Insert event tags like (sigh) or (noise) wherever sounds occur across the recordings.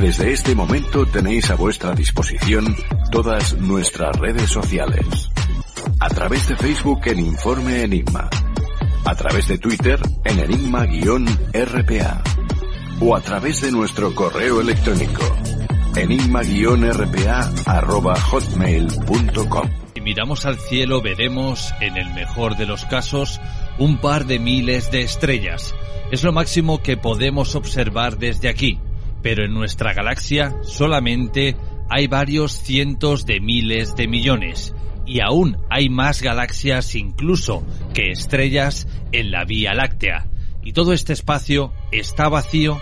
Desde este momento tenéis a vuestra disposición todas nuestras redes sociales. A través de Facebook en Informe Enigma. A través de Twitter en Enigma-RPA. O a través de nuestro correo electrónico enigma-rpa.hotmail.com. Si miramos al cielo veremos, en el mejor de los casos, un par de miles de estrellas. Es lo máximo que podemos observar desde aquí pero en nuestra galaxia solamente hay varios cientos de miles de millones y aún hay más galaxias incluso que estrellas en la Vía Láctea. Y todo este espacio está vacío.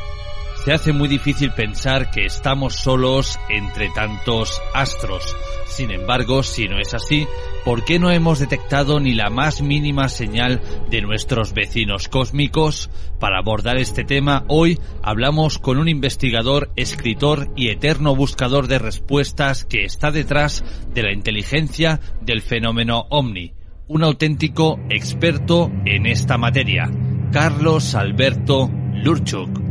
Se hace muy difícil pensar que estamos solos entre tantos astros. Sin embargo, si no es así, ¿por qué no hemos detectado ni la más mínima señal de nuestros vecinos cósmicos? Para abordar este tema, hoy hablamos con un investigador, escritor y eterno buscador de respuestas que está detrás de la inteligencia del fenómeno OVNI, un auténtico experto en esta materia, Carlos Alberto Lurchuk.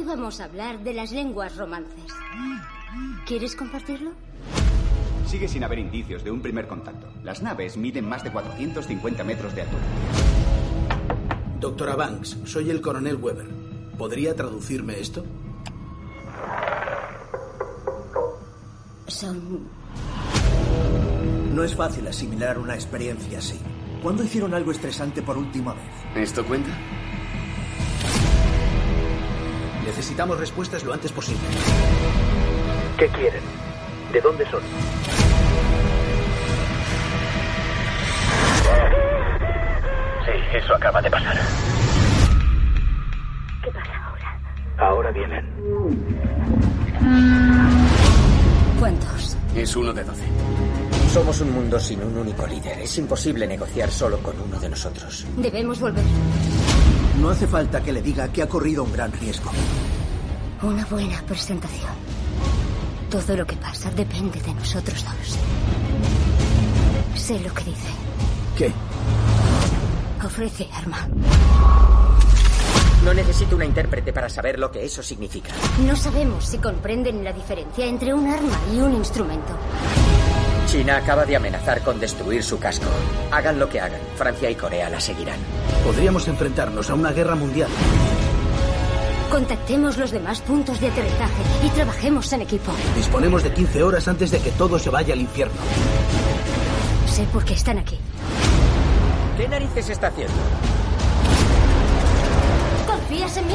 Hoy vamos a hablar de las lenguas romances. ¿Quieres compartirlo? Sigue sin haber indicios de un primer contacto. Las naves miden más de 450 metros de altura. Doctora Banks, soy el coronel Weber. ¿Podría traducirme esto? Son... No es fácil asimilar una experiencia así. ¿Cuándo hicieron algo estresante por última vez? ¿Esto cuenta? Necesitamos respuestas lo antes posible. ¿Qué quieren? ¿De dónde son? Sí, eso acaba de pasar. ¿Qué pasa ahora? Ahora vienen. ¿Cuántos? Es uno de doce. Somos un mundo sin un único líder. Es imposible negociar solo con uno de nosotros. Debemos volver. No hace falta que le diga que ha corrido un gran riesgo. Una buena presentación. Todo lo que pasa depende de nosotros dos. Sé lo que dice. ¿Qué? Ofrece arma. No necesito una intérprete para saber lo que eso significa. No sabemos si comprenden la diferencia entre un arma y un instrumento. China acaba de amenazar con destruir su casco. Hagan lo que hagan, Francia y Corea la seguirán. Podríamos enfrentarnos a una guerra mundial. Contactemos los demás puntos de aterrizaje y trabajemos en equipo. Disponemos de 15 horas antes de que todo se vaya al infierno. Sé por qué están aquí. ¿Qué narices está haciendo? ¿Confías en mí?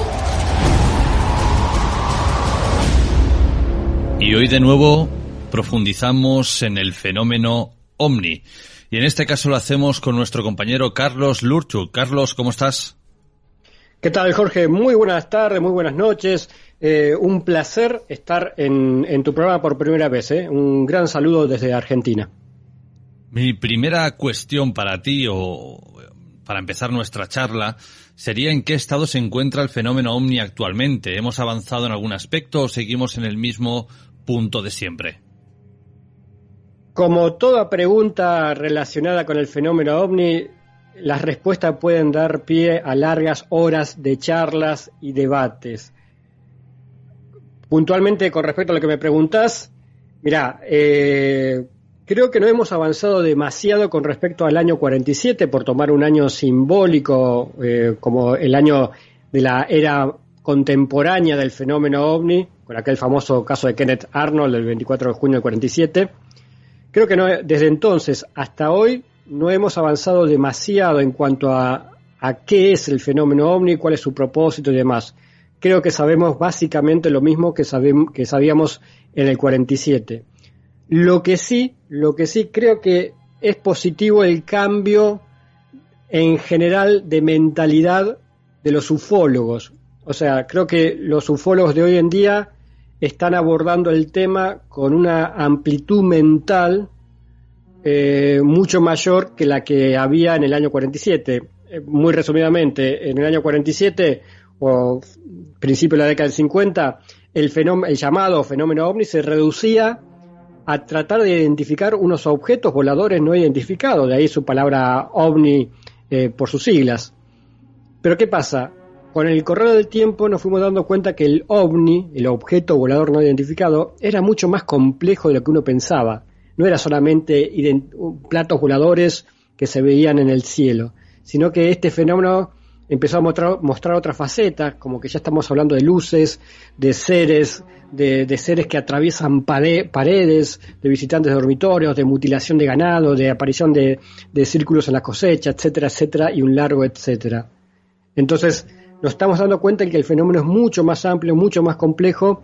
Y hoy de nuevo profundizamos en el fenómeno OVNI. Y en este caso lo hacemos con nuestro compañero Carlos Lurchu. Carlos, ¿cómo estás? ¿Qué tal, Jorge? Muy buenas tardes, muy buenas noches. Eh, un placer estar en, en, tu programa por primera vez. ¿eh? Un gran saludo desde Argentina. Mi primera cuestión para ti, o para empezar nuestra charla, sería en qué estado se encuentra el fenómeno OVNI actualmente. ¿Hemos avanzado en algún aspecto o seguimos en el mismo punto de siempre? Como toda pregunta relacionada con el fenómeno ovni, las respuestas pueden dar pie a largas horas de charlas y debates. Puntualmente con respecto a lo que me preguntas, mira, eh, creo que no hemos avanzado demasiado con respecto al año 47, por tomar un año simbólico eh, como el año de la era contemporánea del fenómeno ovni, con aquel famoso caso de Kenneth Arnold del 24 de junio del 47 Creo que no, desde entonces hasta hoy no hemos avanzado demasiado en cuanto a, a qué es el fenómeno ovni, cuál es su propósito y demás. Creo que sabemos básicamente lo mismo que, que sabíamos en el 47. Lo que sí, lo que sí creo que es positivo el cambio en general de mentalidad de los ufólogos. O sea, creo que los ufólogos de hoy en día están abordando el tema con una amplitud mental eh, mucho mayor que la que había en el año 47. Eh, muy resumidamente, en el año 47 o principio de la década del 50, el, fenómeno, el llamado fenómeno ovni se reducía a tratar de identificar unos objetos voladores no identificados, de ahí su palabra ovni eh, por sus siglas. Pero ¿qué pasa? Con el correr del tiempo nos fuimos dando cuenta que el ovni, el objeto volador no identificado, era mucho más complejo de lo que uno pensaba. No era solamente platos voladores que se veían en el cielo, sino que este fenómeno empezó a mostrar, mostrar otras facetas, como que ya estamos hablando de luces, de seres, de, seres que atraviesan paredes, de visitantes de dormitorios, de mutilación de ganado, de aparición de, círculos en la cosecha, etcétera, etcétera, y un largo etcétera. Entonces, nos estamos dando cuenta de que el fenómeno es mucho más amplio, mucho más complejo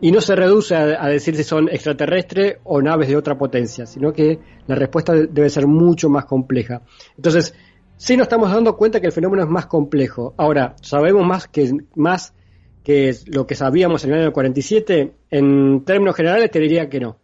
y no se reduce a, decir si son extraterrestres o naves de otra potencia, sino que la respuesta debe ser mucho más compleja. Entonces, sí nos estamos dando cuenta que el fenómeno es más complejo. Ahora, sabemos más que más que lo que sabíamos en el año 47, en términos generales te diría que no.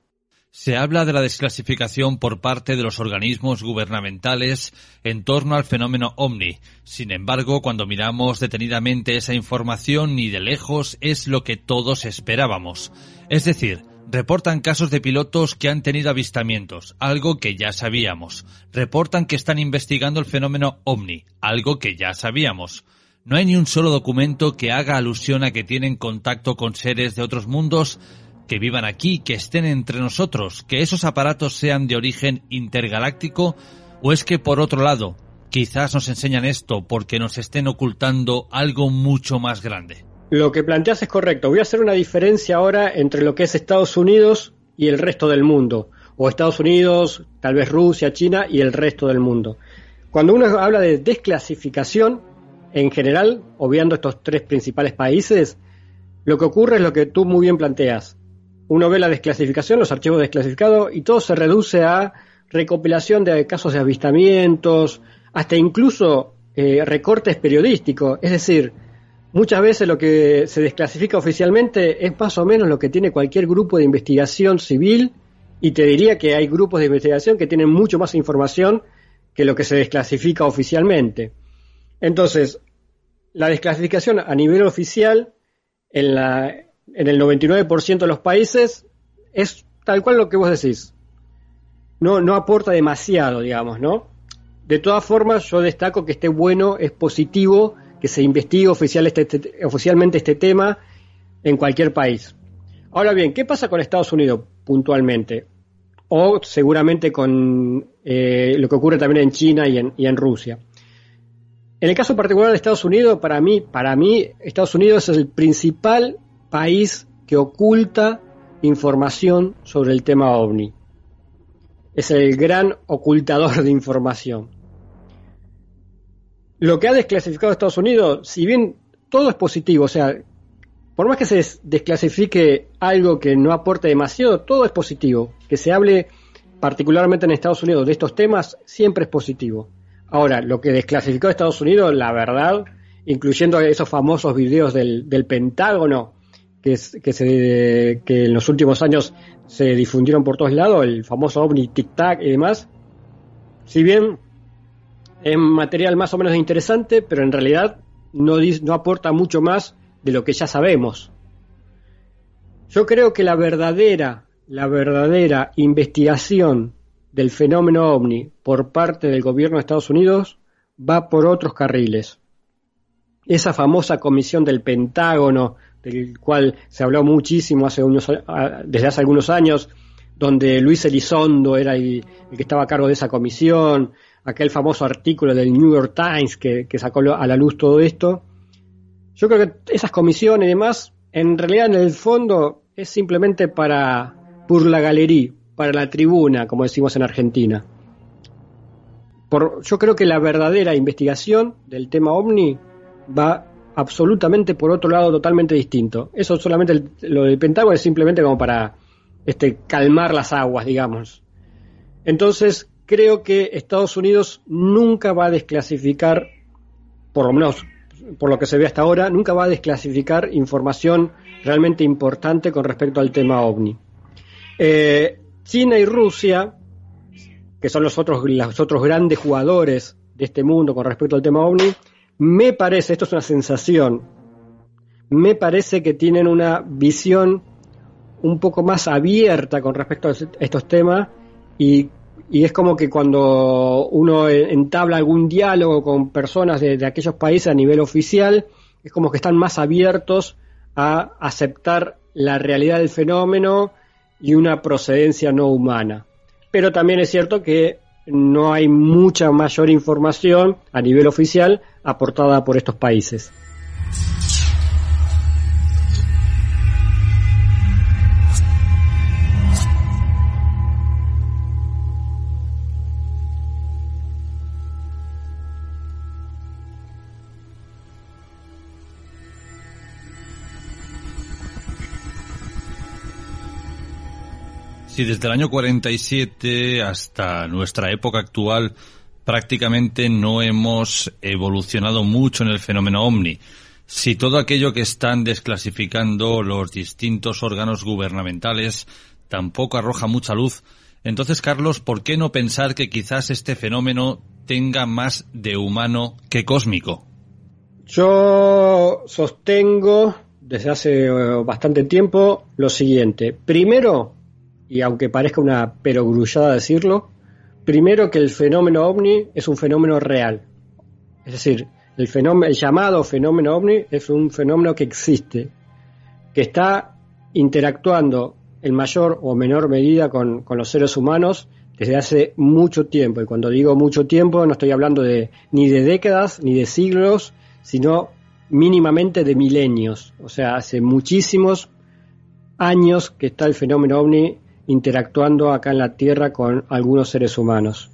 Se habla de la desclasificación por parte de los organismos gubernamentales en torno al fenómeno OVNI. Sin embargo, cuando miramos detenidamente esa información, ni de lejos es lo que todos esperábamos. Es decir, reportan casos de pilotos que han tenido avistamientos, algo que ya sabíamos. Reportan que están investigando el fenómeno OVNI, algo que ya sabíamos. No hay ni un solo documento que haga alusión a que tienen contacto con seres de otros mundos que vivan aquí, que estén entre nosotros, que esos aparatos sean de origen intergaláctico, o es que por otro lado, quizás nos enseñan esto porque nos estén ocultando algo mucho más grande. Lo que planteas es correcto. Voy a hacer una diferencia ahora entre lo que es Estados Unidos y el resto del mundo, o Estados Unidos, tal vez Rusia, China y el resto del mundo. Cuando uno habla de desclasificación, en general, obviando estos tres principales países, lo que ocurre es lo que tú muy bien planteas uno ve la desclasificación, los archivos desclasificados, y todo se reduce a recopilación de casos de avistamientos, hasta incluso eh, recortes periodísticos. Es decir, muchas veces lo que se desclasifica oficialmente es más o menos lo que tiene cualquier grupo de investigación civil y te diría que hay grupos de investigación que tienen mucho más información que lo que se desclasifica oficialmente. Entonces, la desclasificación a nivel oficial en, la, en el 99% de los países es tal cual lo que vos decís. No, no aporta demasiado, digamos, ¿no? De todas formas, yo destaco que esté bueno, es positivo que se investigue oficial este, este, oficialmente este tema en cualquier país. Ahora bien, ¿qué pasa con Estados Unidos puntualmente? O seguramente con eh, lo que ocurre también en China y en, y en Rusia. En el caso particular de Estados Unidos, para mí, para mí, Estados Unidos es el principal país que oculta información sobre el tema ovni. Es el gran ocultador de información. Lo que ha desclasificado Estados Unidos, si bien todo es positivo, o sea, por más que se desclasifique algo que no aporte demasiado, todo es positivo. Que se hable particularmente en Estados Unidos de estos temas, siempre es positivo. Ahora, lo que desclasificó Estados Unidos, la verdad, incluyendo esos famosos videos del, Pentágono, que, se, en los últimos años se difundieron por todos lados, el famoso ovni Tic Tac y demás, si bien es material más o menos interesante, pero en realidad no, no aporta mucho más de lo que ya sabemos. Yo creo que la verdadera, la verdadera investigación del fenómeno ovni por parte del gobierno de Estados Unidos va por otros carriles. Esa famosa comisión del Pentágono, del cual se habló muchísimo hace unos, desde hace algunos años, donde Luis Elizondo era el, que estaba a cargo de esa comisión, aquel famoso artículo del New York Times que, sacó a la luz todo esto. Yo creo que esas comisiones y demás, en realidad en el fondo es simplemente para por la galería, para la tribuna, como decimos en Argentina. Yo creo que la verdadera investigación del tema OVNI va absolutamente por otro lado totalmente distinto. Eso solamente lo del Pentágono es simplemente como para este, calmar las aguas, digamos. Entonces, creo que Estados Unidos nunca va a desclasificar, por lo menos por lo que se ve hasta ahora, nunca va a desclasificar información realmente importante con respecto al tema ovni. Eh, China y Rusia, que son los otros, los otros grandes jugadores de este mundo con respecto al tema ovni, me parece, esto es una sensación, me parece que tienen una visión un poco más abierta con respecto a estos temas y, es como que cuando uno entabla algún diálogo con personas de, aquellos países a nivel oficial, es como que están más abiertos a aceptar la realidad del fenómeno y una procedencia no humana. Pero también es cierto que no hay mucha mayor información a nivel oficial aportada por estos países. Si desde el año 47 hasta nuestra época actual prácticamente no hemos evolucionado mucho en el fenómeno ovni. Si todo aquello que están desclasificando los distintos órganos gubernamentales tampoco arroja mucha luz, entonces, Carlos, ¿por qué no pensar que quizás este fenómeno tenga más de humano que cósmico? Yo sostengo desde hace eh, bastante tiempo lo siguiente. Primero, y aunque parezca una perogrullada decirlo, primero que el fenómeno ovni es un fenómeno real. Es decir, el, llamado fenómeno ovni es un fenómeno que existe, que está interactuando en mayor o menor medida con, con los seres humanos desde hace mucho tiempo. Y cuando digo mucho tiempo no estoy hablando de ni de décadas ni de siglos, sino mínimamente de milenios. O sea, hace muchísimos años que está el fenómeno ovni interactuando acá en la Tierra con algunos seres humanos.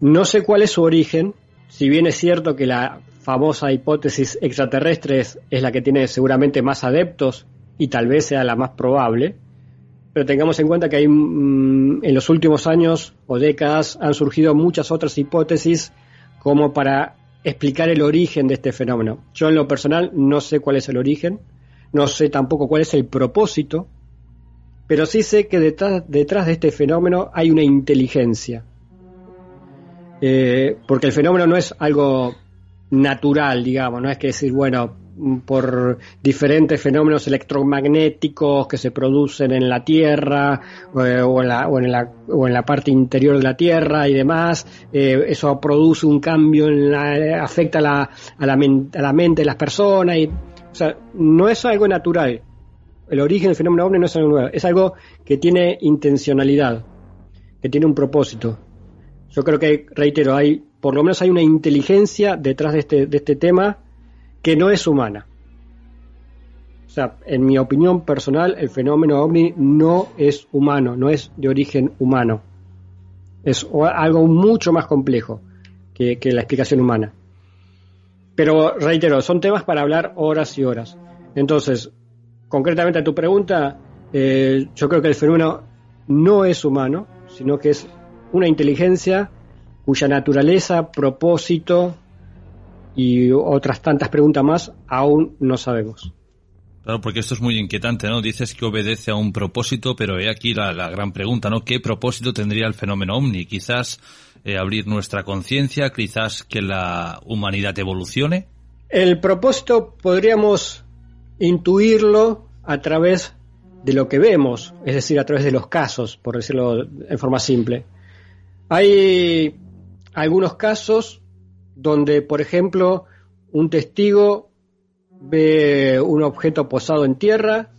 No sé cuál es su origen, si bien es cierto que la famosa hipótesis extraterrestre es, la que tiene seguramente más adeptos y tal vez sea la más probable, pero tengamos en cuenta que hay, mm, en los últimos años o décadas han surgido muchas otras hipótesis como para explicar el origen de este fenómeno. Yo en lo personal no sé cuál es el origen, no sé tampoco cuál es el propósito, pero sí sé que detrás, detrás de este fenómeno hay una inteligencia. Eh, porque el fenómeno no es algo natural, digamos, no es que decir, bueno, por diferentes fenómenos electromagnéticos que se producen en la Tierra eh, o, en la, o, en la, o, en la, parte interior de la Tierra y demás, eh, eso produce un cambio, en la, afecta a la, a, la a la mente de las personas. Y, o sea, no es algo natural. El origen del fenómeno ovni no es algo nuevo, es algo que tiene intencionalidad, que tiene un propósito. Yo creo que, reitero, hay, por lo menos hay una inteligencia detrás de este, de este tema que no es humana. O sea, en mi opinión personal, el fenómeno ovni no es humano, no es de origen humano. Es algo mucho más complejo que, que la explicación humana. Pero reitero, son temas para hablar horas y horas. Entonces, concretamente a tu pregunta, eh, yo creo que el fenómeno no es humano, sino que es una inteligencia cuya naturaleza, propósito y otras tantas preguntas más aún no sabemos. Claro, porque esto es muy inquietante, ¿no? Dices que obedece a un propósito, pero he aquí la, la gran pregunta, ¿no? ¿Qué propósito tendría el fenómeno ovni? Quizás eh, abrir nuestra conciencia, quizás que la humanidad evolucione. El propósito podríamos intuirlo a través de lo que vemos, es decir, a través de los casos, por decirlo en forma simple. Hay algunos casos donde, por ejemplo, un testigo ve un objeto posado en tierra,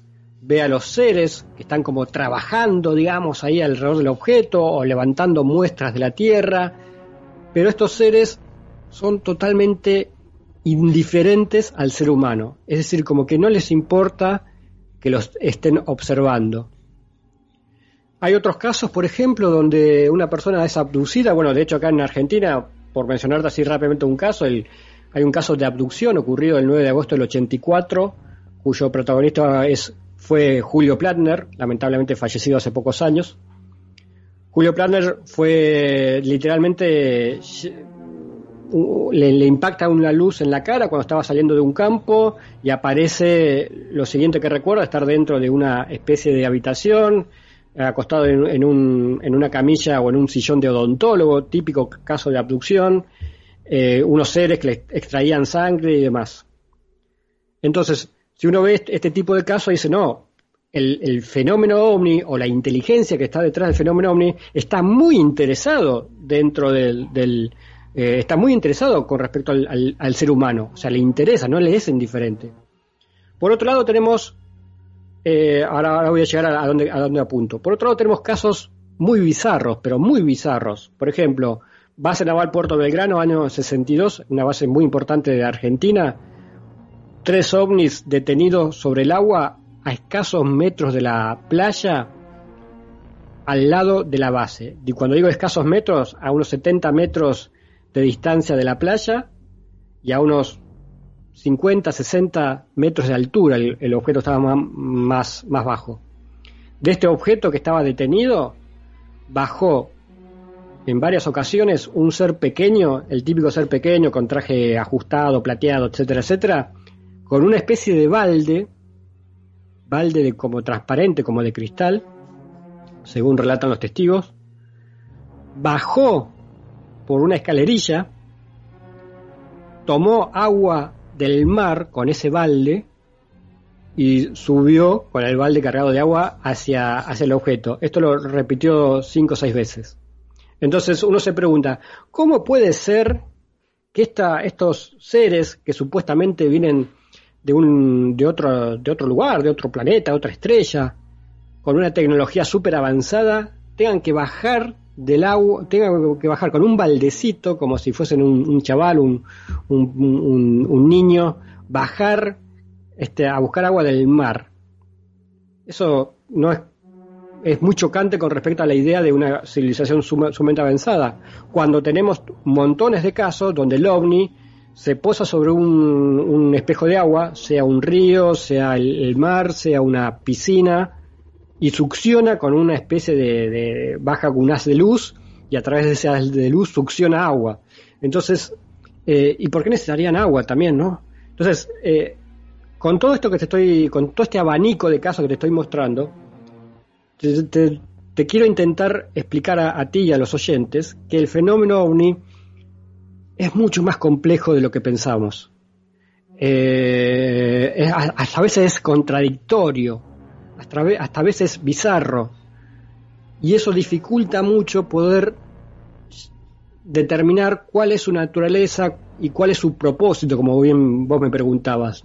ve a los seres que están como trabajando, digamos, ahí alrededor del objeto o levantando muestras de la tierra, pero estos seres son totalmente indiferentes al ser humano, es decir, como que no les importa que los estén observando. Hay otros casos, por ejemplo, donde una persona es abducida, bueno, de hecho acá en Argentina, por mencionarte así rápidamente un caso, el, hay un caso de abducción ocurrido el 9 de agosto del 84, cuyo protagonista es, fue Julio Platner, lamentablemente fallecido hace pocos años. Julio Platner fue literalmente le, impacta una luz en la cara cuando estaba saliendo de un campo y aparece lo siguiente que recuerda, estar dentro de una especie de habitación, acostado en, en, un, en una camilla o en un sillón de odontólogo, típico caso de abducción, eh, unos seres que le extraían sangre y demás. Entonces, si uno ve este, este tipo de casos, dice, no, el, fenómeno ovni o la inteligencia que está detrás del fenómeno ovni está muy interesado dentro del eh, está muy interesado con respecto al, ser humano, o sea, le interesa, no le es indiferente. Por otro lado tenemos, eh, ahora, voy a llegar a, a, donde, a apunto, por otro lado tenemos casos muy bizarros, pero muy bizarros. Por ejemplo, base naval Puerto Belgrano, año 62, una base muy importante de Argentina, tres ovnis detenidos sobre el agua a escasos metros de la playa al lado de la base. Y cuando digo escasos metros, a unos 70 metros de distancia de la playa y a unos 50, 60 metros de altura el, objeto estaba más, más, más bajo. De este objeto que estaba detenido, bajó en varias ocasiones un ser pequeño, el típico ser pequeño con traje ajustado, plateado, etcétera, etcétera, con una especie de balde, balde de como transparente, como de cristal, según relatan los testigos, bajó por una escalerilla, tomó agua del mar con ese balde y subió con el balde cargado de agua hacia, hacia el objeto. Esto lo repitió cinco o seis veces. Entonces uno se pregunta, ¿cómo puede ser que esta, estos seres que supuestamente vienen de, un, de, otro, de otro lugar, de otro planeta, otra estrella, con una tecnología súper avanzada, tengan que bajar del agua, tengan que bajar con un baldecito, como si fuesen un, un chaval, un, un, niño, bajar este, a buscar agua del mar. Eso no es, es muy chocante con respecto a la idea de una civilización sumamente avanzada, cuando tenemos montones de casos donde el ovni se posa sobre un, un espejo de agua, sea un río, sea el mar, sea una piscina, y succiona con una especie de, de baja con un haz de luz y a través de ese haz de luz succiona agua. Entonces, Eh, ¿Y por qué necesitarían agua también, no? Entonces, eh, con todo esto que te estoy, con todo este abanico de casos que te estoy mostrando, te, quiero intentar explicar a, ti y a los oyentes que el fenómeno ovni es mucho más complejo de lo que pensamos. Eh, hasta a veces es contradictorio, hasta, hasta a veces bizarro, y eso dificulta mucho poder determinar cuál es su naturaleza y cuál es su propósito, como bien vos me preguntabas.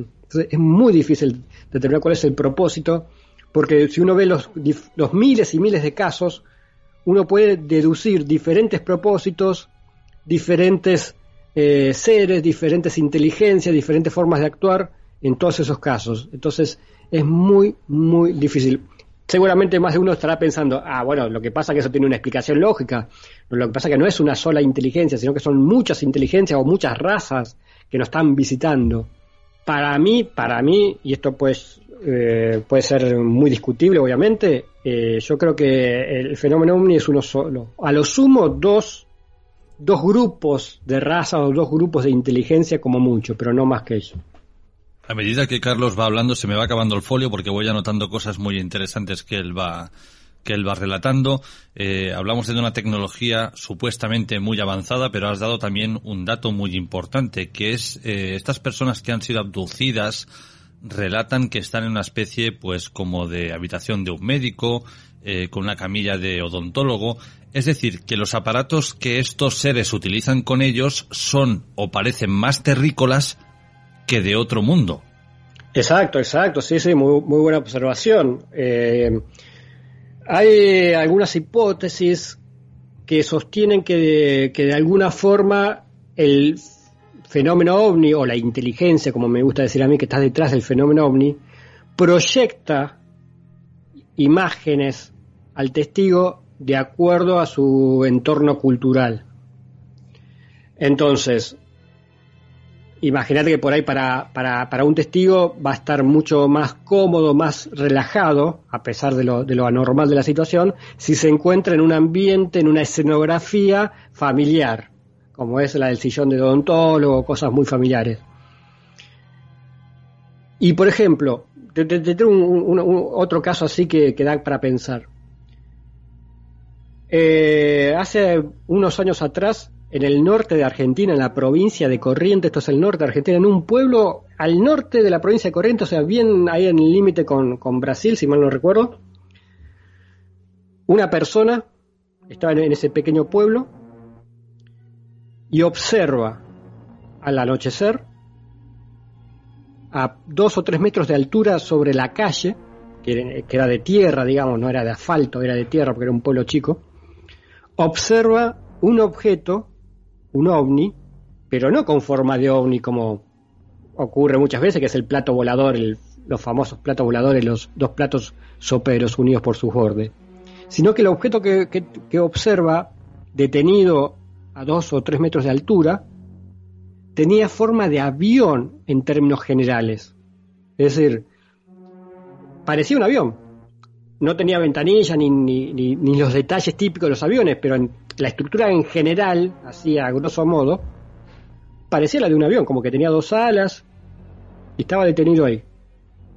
es muy difícil determinar cuál es el propósito, porque si uno ve los, los miles y miles de casos, uno puede deducir diferentes propósitos, diferentes eh, seres, diferentes inteligencias, diferentes formas de actuar en todos esos casos. Entonces es muy, muy difícil seguramente más de uno estará pensando, ah, bueno, lo que pasa es que eso tiene una explicación lógica, lo que pasa es que no es una sola inteligencia, sino que son muchas inteligencias o muchas razas que nos están visitando. Para mí, para mí, y esto pues eh, puede ser muy discutible, obviamente, eh, yo creo que el fenómeno ovni es uno solo. A lo sumo, dos, dos grupos de razas o dos grupos de inteligencia como mucho, pero no más que eso. A medida que Carlos va hablando se me va acabando el folio porque voy anotando cosas muy interesantes que él va que él va relatando. Eh, hablamos de una tecnología supuestamente muy avanzada, pero has dado también un dato muy importante, que es eh, estas personas que han sido abducidas relatan que están en una especie, pues, como de habitación de un médico, eh, con una camilla de odontólogo. Es decir, que los aparatos que estos seres utilizan con ellos son o parecen más terrícolas que de otro mundo. Exacto, exacto, sí, sí, muy, muy buena observación. Eh, hay algunas hipótesis que sostienen que de, alguna forma el fenómeno ovni o la inteligencia, como me gusta decir a mí, que está detrás del fenómeno ovni, proyecta imágenes al testigo de acuerdo a su entorno cultural. Entonces, imagínate que por ahí para, para, un testigo va a estar mucho más cómodo, más relajado, a pesar de lo, de lo anormal de la situación, si se encuentra en un ambiente, en una escenografía familiar, como es la del sillón de odontólogo, cosas muy familiares. Y por ejemplo, te, tengo un, otro caso así que, que da para pensar. Eh, hace unos años atrás en el norte de Argentina, en la provincia de Corrientes, esto es el norte de Argentina, en un pueblo al norte de la provincia de Corrientes, o sea, bien ahí en el límite con, Brasil, si mal no recuerdo, una persona estaba en ese pequeño pueblo y observa al anochecer a dos o tres metros de altura sobre la calle, que era de tierra, digamos, no era de asfalto, era de tierra porque era un pueblo chico, observa un objeto un ovni, pero no con forma de ovni como ocurre muchas veces, que es el plato volador, los famosos platos voladores, los dos platos soperos unidos por su borde, sino que el objeto que, que observa, detenido a dos o tres metros de altura, tenía forma de avión en términos generales. Es decir, parecía un avión. No tenía ventanilla ni, ni, ni, los detalles típicos de los aviones, pero en la estructura en general, así a grosso modo, parecía la de un avión, como que tenía dos alas y estaba detenido ahí.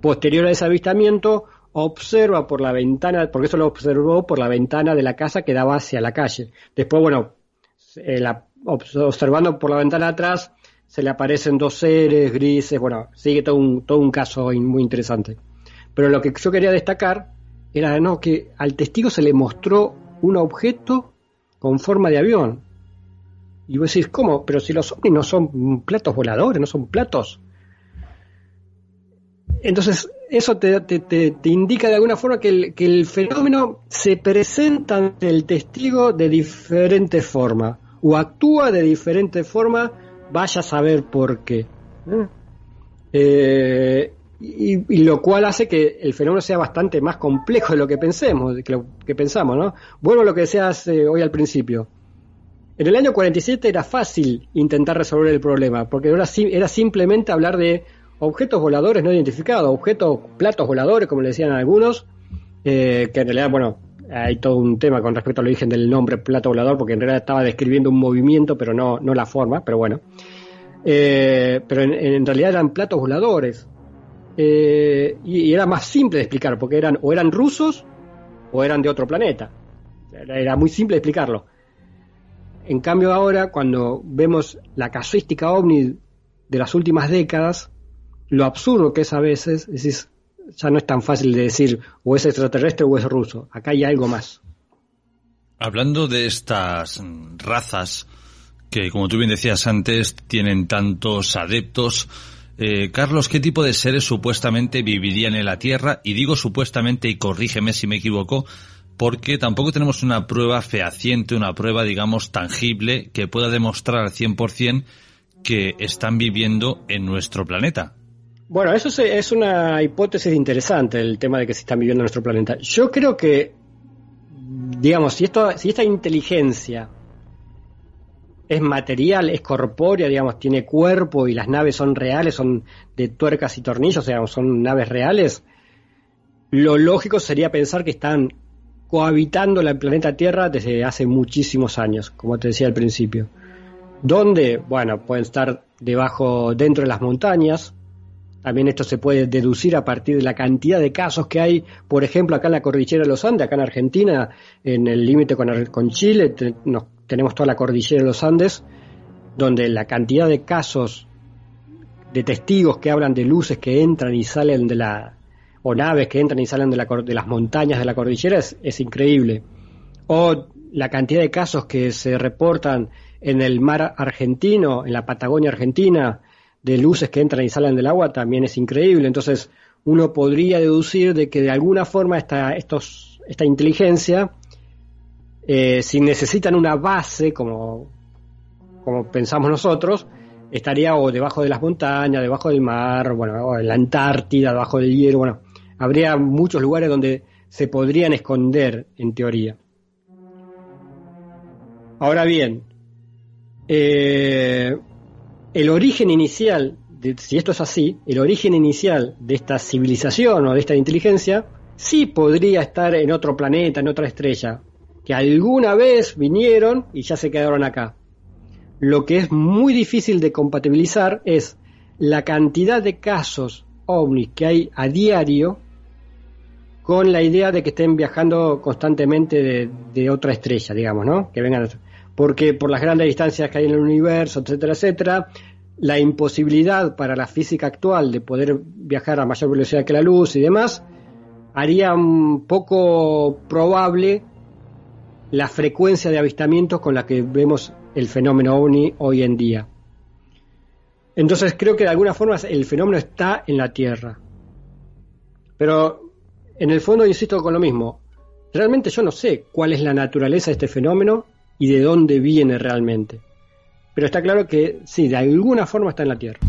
Posterior a ese avistamiento, observa por la ventana, porque eso lo observó por la ventana de la casa que daba hacia la calle. Después, bueno, eh, observando por la ventana atrás, se le aparecen dos seres grises, bueno, sigue todo un, todo un caso muy interesante. Pero lo que yo quería destacar era no, que al testigo se le mostró un objeto con forma de avión. Y vos decís, ¿cómo? Pero si los ovnis no son platos voladores, no son platos. Entonces, eso te, indica de alguna forma que el, fenómeno se presenta ante el testigo de diferente forma, o actúa de diferente forma, vaya a saber por qué. Eh, y, lo cual hace que el fenómeno sea bastante más complejo de lo que pensemos, de lo que pensamos, ¿no? Vuelvo a lo que decías eh, hoy al principio. En el año 47 era fácil intentar resolver el problema, porque era, era simplemente hablar de objetos voladores no identificados, objetos, platos voladores, como le decían algunos, eh, que en realidad, bueno, hay todo un tema con respecto al origen del nombre plato volador, porque en realidad estaba describiendo un movimiento, pero no, no la forma, pero bueno. Eh, pero en, realidad eran platos voladores. Eh, y, era más simple de explicar, porque eran o eran rusos o eran de otro planeta. Era, muy simple de explicarlo. En cambio ahora, cuando vemos la casuística ovni de las últimas décadas, lo absurdo que es a veces, es, ya no es tan fácil de decir o es extraterrestre o es ruso. Acá hay algo más. Hablando de estas razas que, como tú bien decías antes, tienen tantos adeptos, eh, Carlos, ¿qué tipo de seres supuestamente vivirían en la Tierra? Y digo supuestamente, y corrígeme si me equivoco, porque tampoco tenemos una prueba fehaciente, una prueba, digamos, tangible que pueda demostrar al 100% que están viviendo en nuestro planeta. Bueno, eso es una hipótesis interesante, el tema de que se están viviendo en nuestro planeta. Yo creo que, digamos, si, esto, si esta inteligencia es material, es corpórea, digamos, tiene cuerpo y las naves son reales, son de tuercas y tornillos, digamos, son naves reales, lo lógico sería pensar que están cohabitando el planeta Tierra desde hace muchísimos años, como te decía al principio. ¿Dónde? Bueno, pueden estar debajo, dentro de las montañas, también esto se puede deducir a partir de la cantidad de casos que hay, por ejemplo, acá en la cordillera de los Andes, acá en Argentina, en el límite con, Chile, tenemos toda la cordillera de los Andes, donde la cantidad de casos de testigos que hablan de luces que entran y salen de la, o naves que entran y salen de, la, de las montañas de la cordillera es, es increíble. O la cantidad de casos que se reportan en el mar argentino, en la Patagonia argentina, de luces que entran y salen del agua también es increíble. Entonces, uno podría deducir de que de alguna forma esta, esta inteligencia, eh, si necesitan una base, como, como pensamos nosotros, estaría o debajo de las montañas, debajo del mar, bueno, en la Antártida, debajo del hielo, bueno, habría muchos lugares donde se podrían esconder, en teoría. Ahora bien, eh, el origen inicial, de, si esto es así, el origen inicial de esta civilización o de esta inteligencia, sí podría estar en otro planeta, en otra estrella, que alguna vez vinieron y ya se quedaron acá. Lo que es muy difícil de compatibilizar es la cantidad de casos ovnis que hay a diario con la idea de que estén viajando constantemente de, de otra estrella, digamos, ¿no? Que vengan porque por las grandes distancias que hay en el universo, etcétera, etcétera, la imposibilidad para la física actual de poder viajar a mayor velocidad que la luz y demás, haría un poco probable la frecuencia de avistamientos con la que vemos el fenómeno ovni hoy en día. Entonces creo que de alguna forma el fenómeno está en la Tierra. Pero en el fondo insisto con lo mismo. Realmente yo no sé cuál es la naturaleza de este fenómeno y de dónde viene realmente. Pero está claro que sí, de alguna forma está en la Tierra.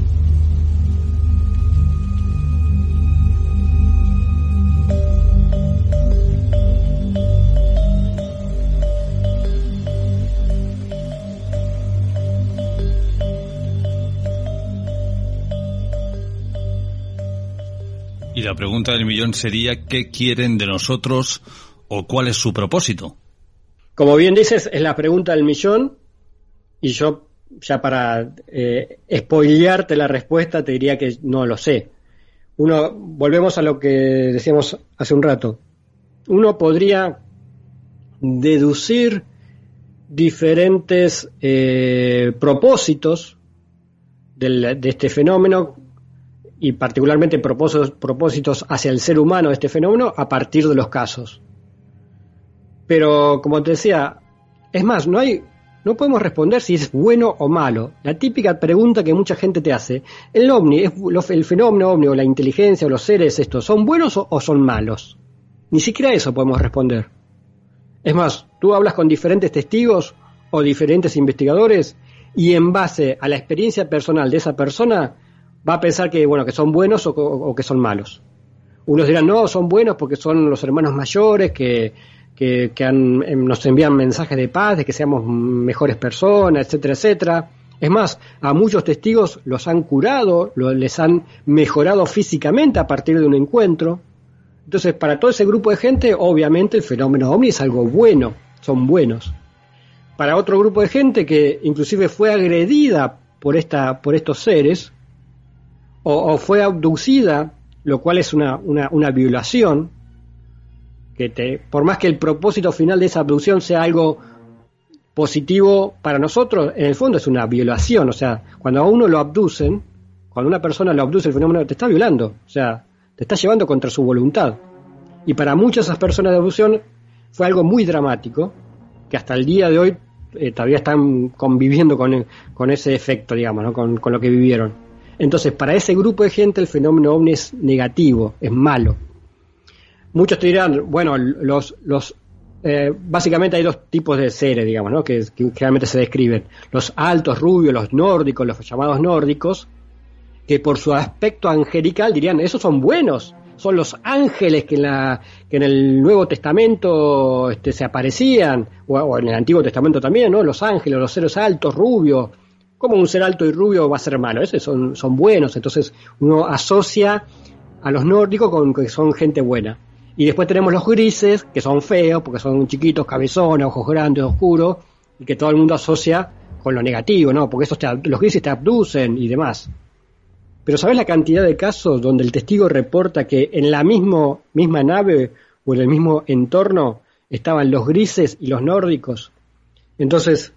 Y la pregunta del millón sería, ¿qué quieren de nosotros o cuál es su propósito? Como bien dices, es la pregunta del millón y yo ya para eh, spoilearte la respuesta te diría que no lo sé. Uno, volvemos a lo que decíamos hace un rato. Uno podría deducir diferentes eh, propósitos de este fenómeno y particularmente propósitos, propósitos hacia el ser humano de este fenómeno a partir de los casos. Pero como te decía, es más, no hay, no podemos responder si es bueno o malo. La típica pregunta que mucha gente te hace, el ovni, el fenómeno ovni o la inteligencia o los seres estos, ¿son buenos o, son malos? Ni siquiera eso podemos responder. Es más, tú hablas con diferentes testigos o diferentes investigadores y en base a la experiencia personal de esa persona va a pensar que bueno que son buenos o que son malos. Unos dirán no son buenos porque son los hermanos mayores que que, em, nos envían mensajes de paz, de que seamos mejores personas, etcétera, etcétera. Es más, a muchos testigos los han curado, les han mejorado físicamente a partir de un encuentro. Entonces, para todo ese grupo de gente, obviamente el fenómeno ovni es algo bueno, son buenos. Para otro grupo de gente que inclusive fue agredida por, esta, por estos seres, o, fue abducida, lo cual es una, una, una violación, que te, por más que el propósito final de esa abducción sea algo positivo para nosotros, en el fondo es una violación. O sea, cuando a uno lo abducen, cuando una persona lo abduce el fenómeno, te está violando. O sea, te está llevando contra su voluntad. Y para muchas de esas personas de abducción fue algo muy dramático, que hasta el día de hoy eh, todavía están conviviendo con, con, ese efecto, digamos, ¿no? con, con lo que vivieron. Entonces, para ese grupo de gente el fenómeno ovni es negativo, es malo. Muchos te dirán, bueno, los, los eh, básicamente hay dos tipos de seres, digamos, ¿no? que, generalmente se describen. Los altos, rubios, los nórdicos, los llamados nórdicos, que por su aspecto angelical dirían, esos son buenos, son los ángeles que en, la, que en el Nuevo Testamento este, se aparecían, o, en el Antiguo Testamento también, ¿no? Los ángeles, los seres altos, rubios. ¿Cómo un ser alto y rubio va a ser malo? Esos son, son buenos, entonces uno asocia a los nórdicos con que son gente buena. Y después tenemos los grises, que son feos, porque son chiquitos, cabezones, ojos grandes, oscuros, y que todo el mundo asocia con lo negativo, ¿no? Porque esos los grises te abducen y demás. Pero ¿sabes la cantidad de casos donde el testigo reporta que en la mismo, misma nave o en el mismo entorno estaban los grises y los nórdicos? Entonces,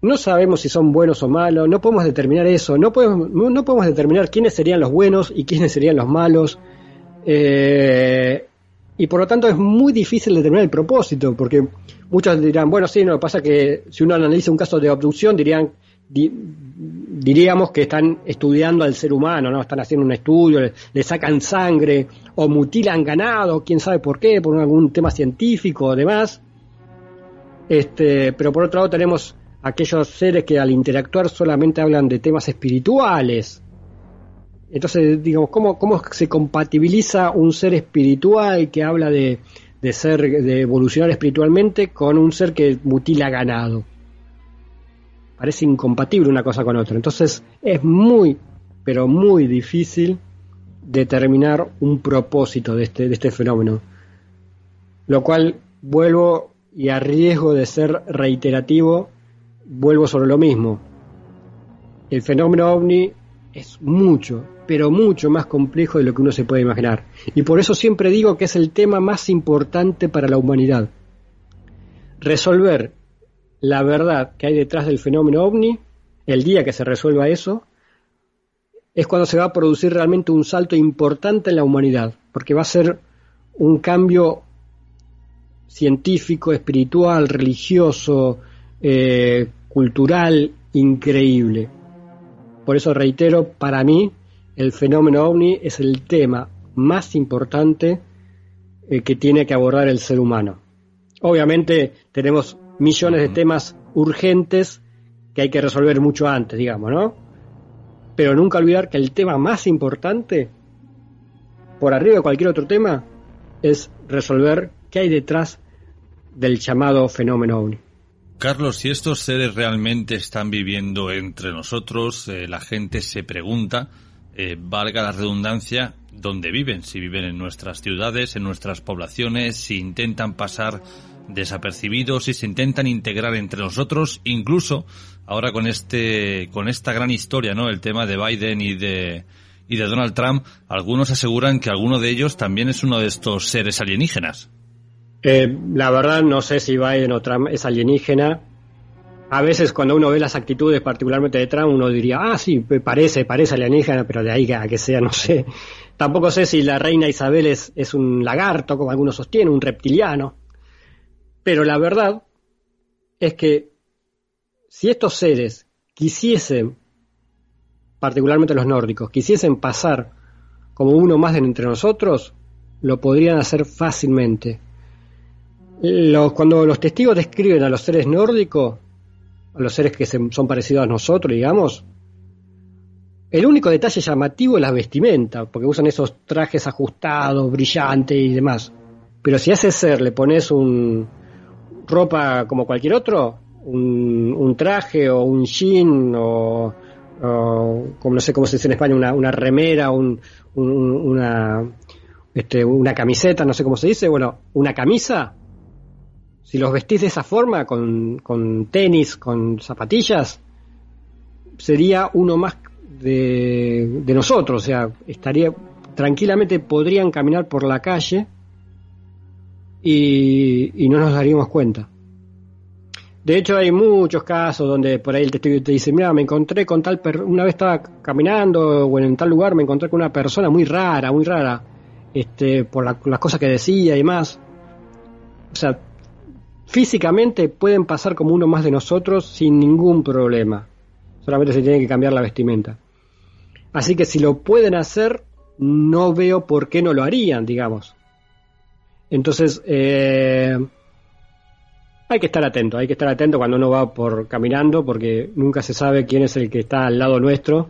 no sabemos si son buenos o malos, no podemos determinar eso, no podemos, no podemos determinar quiénes serían los buenos y quiénes serían los malos. Eh, y por lo tanto es muy difícil determinar el propósito, porque muchos dirán, bueno, sí, no, pasa que si uno analiza un caso de abducción, dirían, diríamos que están estudiando al ser humano, ¿no? Están haciendo un estudio, le, sacan sangre, o mutilan ganado, quién sabe por qué, por algún tema científico o demás. Este, pero por otro lado tenemos aquellos seres que al interactuar solamente hablan de temas espirituales, entonces, digamos, ¿cómo, ¿cómo se compatibiliza un ser espiritual que habla de, de ser, de evolucionar espiritualmente con un ser que mutila ganado? Parece incompatible una cosa con otra. Entonces, es muy, pero muy difícil determinar un propósito de este, de este fenómeno. Lo cual vuelvo y a riesgo de ser reiterativo, vuelvo sobre lo mismo. El fenómeno ovni es mucho, pero mucho más complejo de lo que uno se puede imaginar. Y por eso siempre digo que es el tema más importante para la humanidad. Resolver la verdad que hay detrás del fenómeno ovni, el día que se resuelva eso, es cuando se va a producir realmente un salto importante en la humanidad, porque va a ser un cambio científico, espiritual, religioso, eh, cultural, increíble. Por eso reitero, para mí, el fenómeno ovni es el tema más importante eh, que tiene que abordar el ser humano. Obviamente tenemos millones de temas urgentes que hay que resolver mucho antes, digamos, ¿no? Pero nunca olvidar que el tema más importante, por arriba de cualquier otro tema, es resolver qué hay detrás del llamado fenómeno ovni. Carlos, si estos seres realmente están viviendo entre nosotros, eh, la gente se pregunta eh, valga la redundancia, dónde viven, si viven en nuestras ciudades, en nuestras poblaciones, si intentan pasar desapercibidos, si se intentan integrar entre nosotros, incluso ahora con este, con esta gran historia, ¿no? El tema de Biden y de, y de Donald Trump, algunos aseguran que alguno de ellos también es uno de estos seres alienígenas. Eh, la verdad no sé si Biden o Trump es alienígena, a veces cuando uno ve las actitudes particularmente de Trump, uno diría, ah, sí, parece, parece alienígena, pero de ahí a que sea, (laughs) no sé. Tampoco sé si la reina Isabel es, es un lagarto, como algunos sostienen, un reptiliano. Pero la verdad es que si estos seres quisiesen, particularmente los nórdicos, quisiesen pasar como uno más de entre nosotros, lo podrían hacer fácilmente. Los, cuando los testigos describen a los seres nórdicos, a los seres que son parecidos a nosotros, digamos, el único detalle llamativo es la vestimenta, porque usan esos trajes ajustados, brillantes y demás. Pero si a ese ser le pones un ropa como cualquier otro, un, traje o un jean o, como no sé cómo se dice en España, una, remera, un, una, este, una camiseta, no sé cómo se dice, bueno, una camisa, si los vestís de esa forma, con, tenis, con zapatillas, sería uno más de, de nosotros, o sea, estaría tranquilamente podrían caminar por la calle y, y no nos daríamos cuenta. De hecho, hay muchos casos donde por ahí el testigo te dice, mira, me encontré con tal, una vez estaba caminando o en tal lugar, me encontré con una persona muy rara, muy rara, este, por las cosas que decía y más. O sea, físicamente pueden pasar como uno más de nosotros sin ningún problema. Solamente se tiene que cambiar la vestimenta. Así que si lo pueden hacer, no veo por qué no lo harían, digamos. Entonces, eh, hay que estar atento, hay que estar atento cuando uno va por caminando porque nunca se sabe quién es el que está al lado nuestro,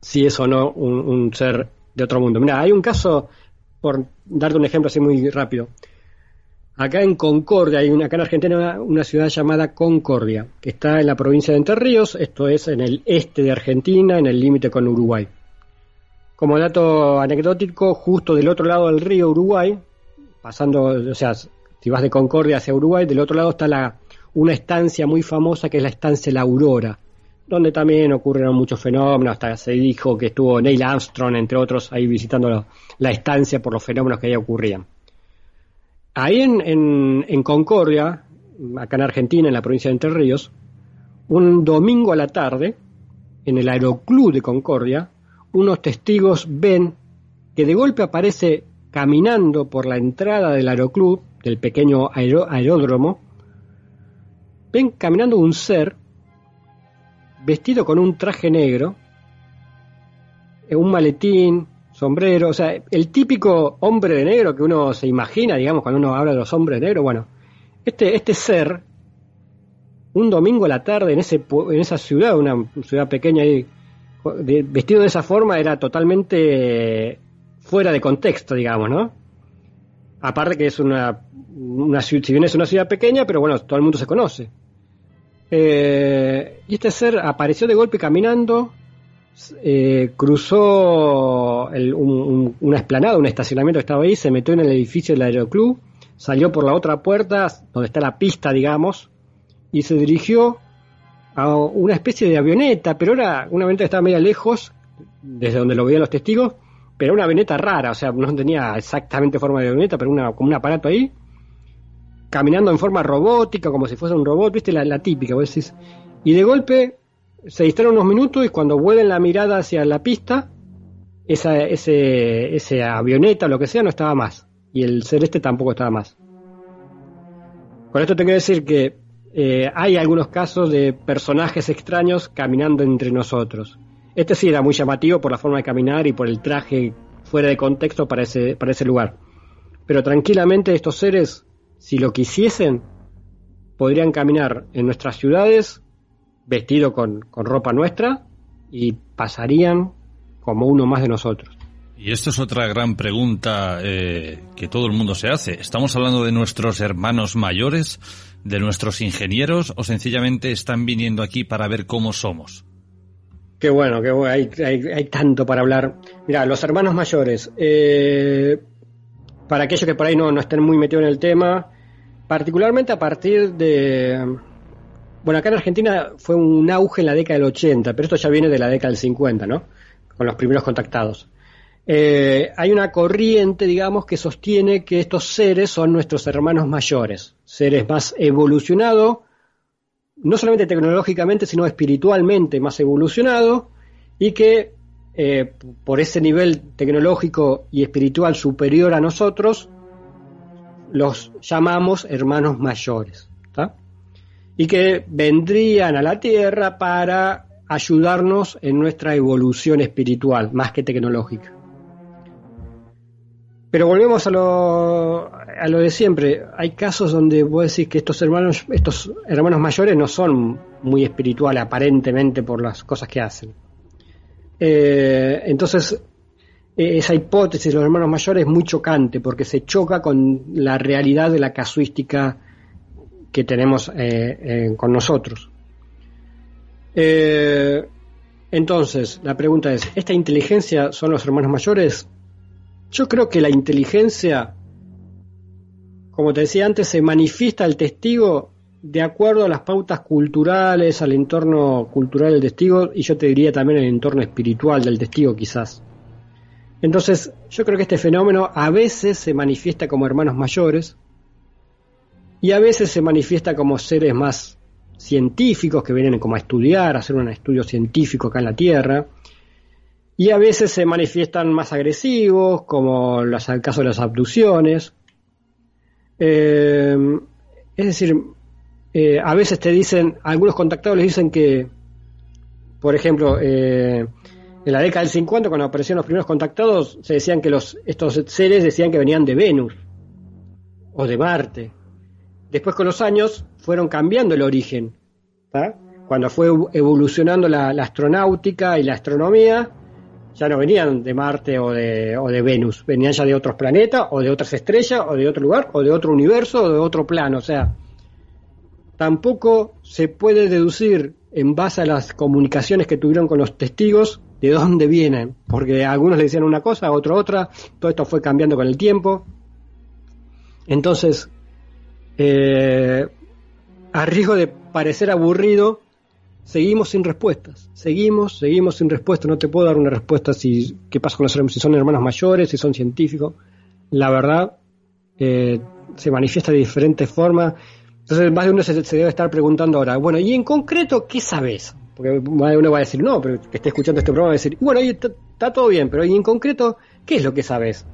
si es o no un, ser de otro mundo. Mira, hay un caso, por darte un ejemplo así muy rápido. Acá en Concordia, hay una, acá en Argentina una, ciudad llamada Concordia, que está en la provincia de Entre Ríos, esto es en el este de Argentina, en el límite con Uruguay. Como dato anecdótico, justo del otro lado del río Uruguay, pasando, o sea, si vas de Concordia hacia Uruguay, del otro lado está la, una estancia muy famosa que es la estancia La Aurora, donde también ocurrieron muchos fenómenos, hasta se dijo que estuvo Neil Armstrong, entre otros, ahí visitando la, estancia por los fenómenos que ahí ocurrían. Ahí en, Concordia, acá en Argentina, en la provincia de Entre Ríos, un domingo a la tarde, en el aeroclub de Concordia, unos testigos ven que de golpe aparece caminando por la entrada del aeroclub del pequeño aeródromo, ven caminando un ser vestido con un traje negro, un maletín, sombrero, o sea, el típico hombre de negro que uno se imagina, digamos, cuando uno habla de los hombres negros, bueno, este, este ser, un domingo a la tarde en, ese, en esa ciudad, una ciudad pequeña ahí, vestido de esa forma era totalmente fuera de contexto, digamos, ¿no? Aparte que es una, una si bien es una ciudad pequeña, pero bueno, todo el mundo se conoce. Eh, y este ser apareció de golpe caminando, eh, cruzó una esplanada, un estacionamiento que estaba ahí, se metió en el edificio del aeroclub, salió por la otra puerta, donde está la pista, digamos, y se dirigió a una especie de avioneta, pero era una avioneta que estaba media lejos, desde donde lo veían los testigos, pero una avioneta rara, o sea, no tenía exactamente forma de avioneta, pero una, como un aparato ahí, caminando en forma robótica, como si fuese un robot, viste, la, típica, vos decís. Y de golpe se distraen unos minutos y cuando vuelven la mirada hacia la pista, esa ese, avioneta lo que sea no estaba más. Y el celeste tampoco estaba más. Con esto te quiero decir que eh, hay algunos casos de personajes extraños caminando entre nosotros. Este sí era muy llamativo por la forma de caminar y por el traje fuera de contexto para ese, para ese lugar. Pero tranquilamente estos seres, si lo quisiesen, podrían caminar en nuestras ciudades vestido con, con ropa nuestra y pasarían como uno más de nosotros. Y esto es otra gran pregunta eh, que todo el mundo se hace. ¿Estamos hablando de nuestros hermanos mayores, de nuestros ingenieros o sencillamente están viniendo aquí para ver cómo somos? Qué bueno, qué bueno. Hay, hay, tanto para hablar. Mira, los hermanos mayores. Eh, para aquellos que por ahí no, no estén muy metidos en el tema, particularmente a partir de... Bueno, acá en Argentina fue un auge en la década del 80, pero esto ya viene de la década del 50, ¿no? Con los primeros contactados. Eh, hay una corriente, digamos, que sostiene que estos seres son nuestros hermanos mayores, seres más evolucionados, no solamente tecnológicamente, sino espiritualmente más evolucionado y que eh, por ese nivel tecnológico y espiritual superior a nosotros, los llamamos hermanos mayores. Y que vendrían a la Tierra para ayudarnos en nuestra evolución espiritual, más que tecnológica. Pero volvemos a lo, a lo de siempre. Hay casos donde vos decís que estos hermanos, estos hermanos mayores no son muy espirituales aparentemente por las cosas que hacen. Eh, entonces, e-, esa hipótesis de los hermanos mayores es muy chocante porque se choca con la realidad de la casuística que tenemos eh, con nosotros. Eh, entonces, la pregunta es, ¿esta inteligencia son los hermanos mayores? Yo creo que la inteligencia, como te decía antes, se manifiesta al testigo de acuerdo a las pautas culturales, al entorno cultural del testigo y yo te diría también el entorno espiritual del testigo quizás. Entonces, yo creo que este fenómeno a veces se manifiesta como hermanos mayores y a veces se manifiesta como seres más científicos que vienen como a estudiar, a hacer un estudio científico acá en la Tierra. Y a veces se manifiestan más agresivos, como el caso de las abducciones. Eh, es decir, eh, a veces te dicen, algunos contactados les dicen que, por ejemplo, eh, en la década del 50, cuando aparecieron los primeros contactados, se decían que los, estos seres decían que venían de Venus o de Marte. Después con los años fueron cambiando el origen. Cuando fue evolucionando la, astronáutica y la astronomía, ya no venían de Marte o de, o de Venus, venían ya de otros planetas o de otras estrellas o de otro lugar o de otro universo o de otro plano. O sea, tampoco se puede deducir en base a las comunicaciones que tuvieron con los testigos de dónde vienen, porque algunos le decían una cosa, a otro otra, todo esto fue cambiando con el tiempo. Entonces, eh, a riesgo de parecer aburrido, seguimos sin respuestas, seguimos, seguimos sin respuestas, no te puedo dar una respuesta si qué pasa con los si son hermanos mayores, si son científicos, la verdad eh, se manifiesta de diferentes formas, entonces más de uno se, se debe estar preguntando ahora, bueno, y en concreto, ¿qué sabes? Porque uno va a decir, no, pero que esté escuchando este programa va a decir, bueno, ahí está, todo bien, pero en concreto, ¿qué es lo que sabes?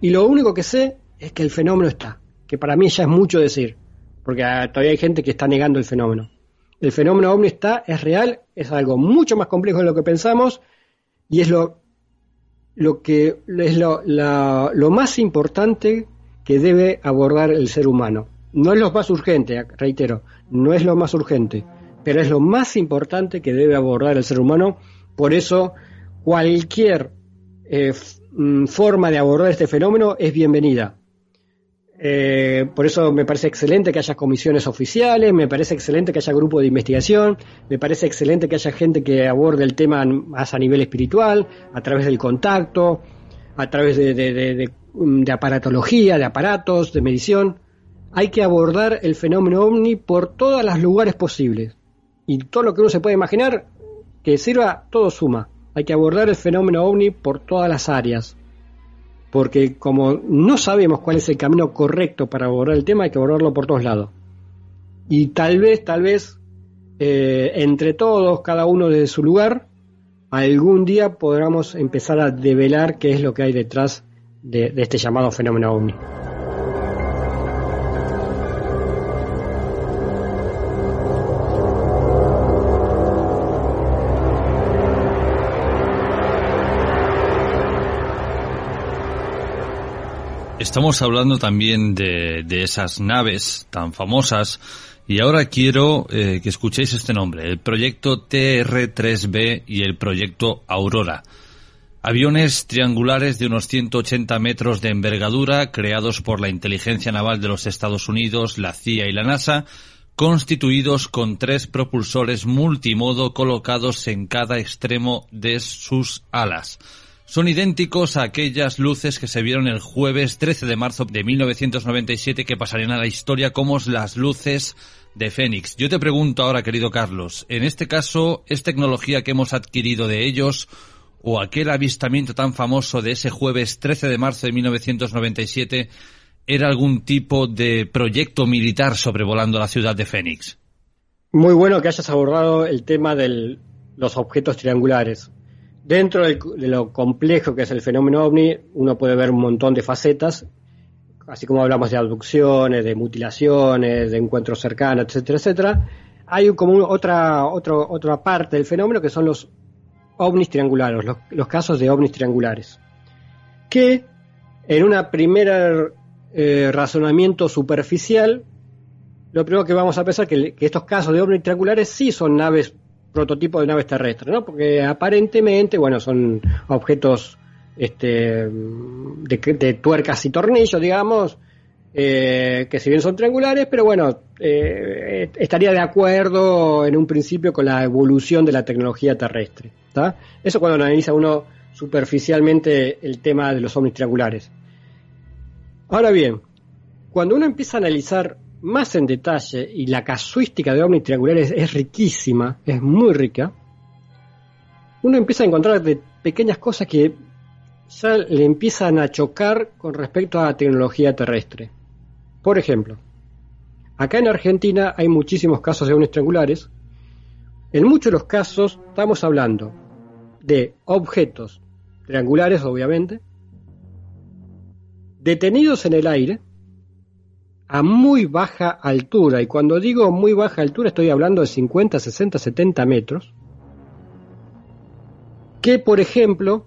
Y lo único que sé es que el fenómeno está, que para mí ya es mucho decir, porque ah, todavía hay gente que está negando el fenómeno. El fenómeno ovni está, es real, es algo mucho más complejo de lo que pensamos y es lo, lo que es lo, lo más importante que debe abordar el ser humano. No es lo más urgente, reitero, no es lo más urgente pero es lo más importante que debe abordar el ser humano. Por eso, cualquier eh, mm, forma de abordar este fenómeno es bienvenida. Eh, por eso me parece excelente que haya comisiones oficiales, me parece excelente que haya grupos de investigación, me parece excelente que haya gente que aborde el tema más a nivel espiritual, a través del contacto, a través de, de aparatología, de aparatos, de medición. Hay que abordar el fenómeno ovni por todos los lugares posibles y todo lo que uno se puede imaginar que sirva, todo suma. Hay que abordar el fenómeno ovni por todas las áreas. Porque como no sabemos cuál es el camino correcto para abordar el tema, hay que abordarlo por todos lados. Y tal vez, tal vez, eh, entre todos, cada uno desde su lugar, algún día podamos empezar a develar qué es lo que hay detrás de este llamado fenómeno ovni. Estamos hablando también de, esas naves tan famosas y ahora quiero eh, que escuchéis este nombre, el proyecto TR-3B y el proyecto Aurora. Aviones triangulares de unos 180 metros de envergadura creados por la inteligencia naval de los Estados Unidos, la CIA y la NASA, constituidos con tres propulsores multimodo colocados en cada extremo de sus alas son idénticos a aquellas luces que se vieron el jueves 13 de marzo de 1997 que pasarían a la historia como las luces de Fénix. Yo te pregunto ahora, querido Carlos, en este caso, ¿es tecnología que hemos adquirido de ellos o aquel avistamiento tan famoso de ese jueves 13 de marzo de 1997 era algún tipo de proyecto militar sobrevolando la ciudad de Fénix? Muy bueno que hayas abordado el tema de los objetos triangulares Dentro de lo complejo que es el fenómeno ovni, uno puede ver un montón de facetas, así como hablamos de abducciones, de mutilaciones, de encuentros cercanos, etcétera, etcétera. Hay como otra, otra parte del fenómeno que son los ovnis triangulares, los, casos de ovnis triangulares, que en un primer eh, razonamiento superficial, lo primero que vamos a pensar que, que estos casos de ovnis triangulares sí son naves prototipo de naves terrestres, ¿no? Porque aparentemente, bueno, son objetos este, de, tuercas y tornillos, digamos, eh, que si bien son triangulares, pero bueno, eh, estaría de acuerdo en un principio con la evolución de la tecnología terrestre. Eso cuando analiza uno superficialmente el tema de los ovnis triangulares. Ahora bien, cuando uno empieza a analizar más en detalle, y la casuística de ovnis triangulares es riquísima, es muy rica, uno empieza a encontrar pequeñas cosas que ya le empiezan a chocar con respecto a la tecnología terrestre. Por ejemplo, acá en Argentina hay muchísimos casos de ovnis triangulares. En muchos de los casos estamos hablando de objetos triangulares, obviamente, detenidos en el aire a muy baja altura. Y cuando digo muy baja altura estoy hablando de 50, 60, 70 metros. Que, por ejemplo,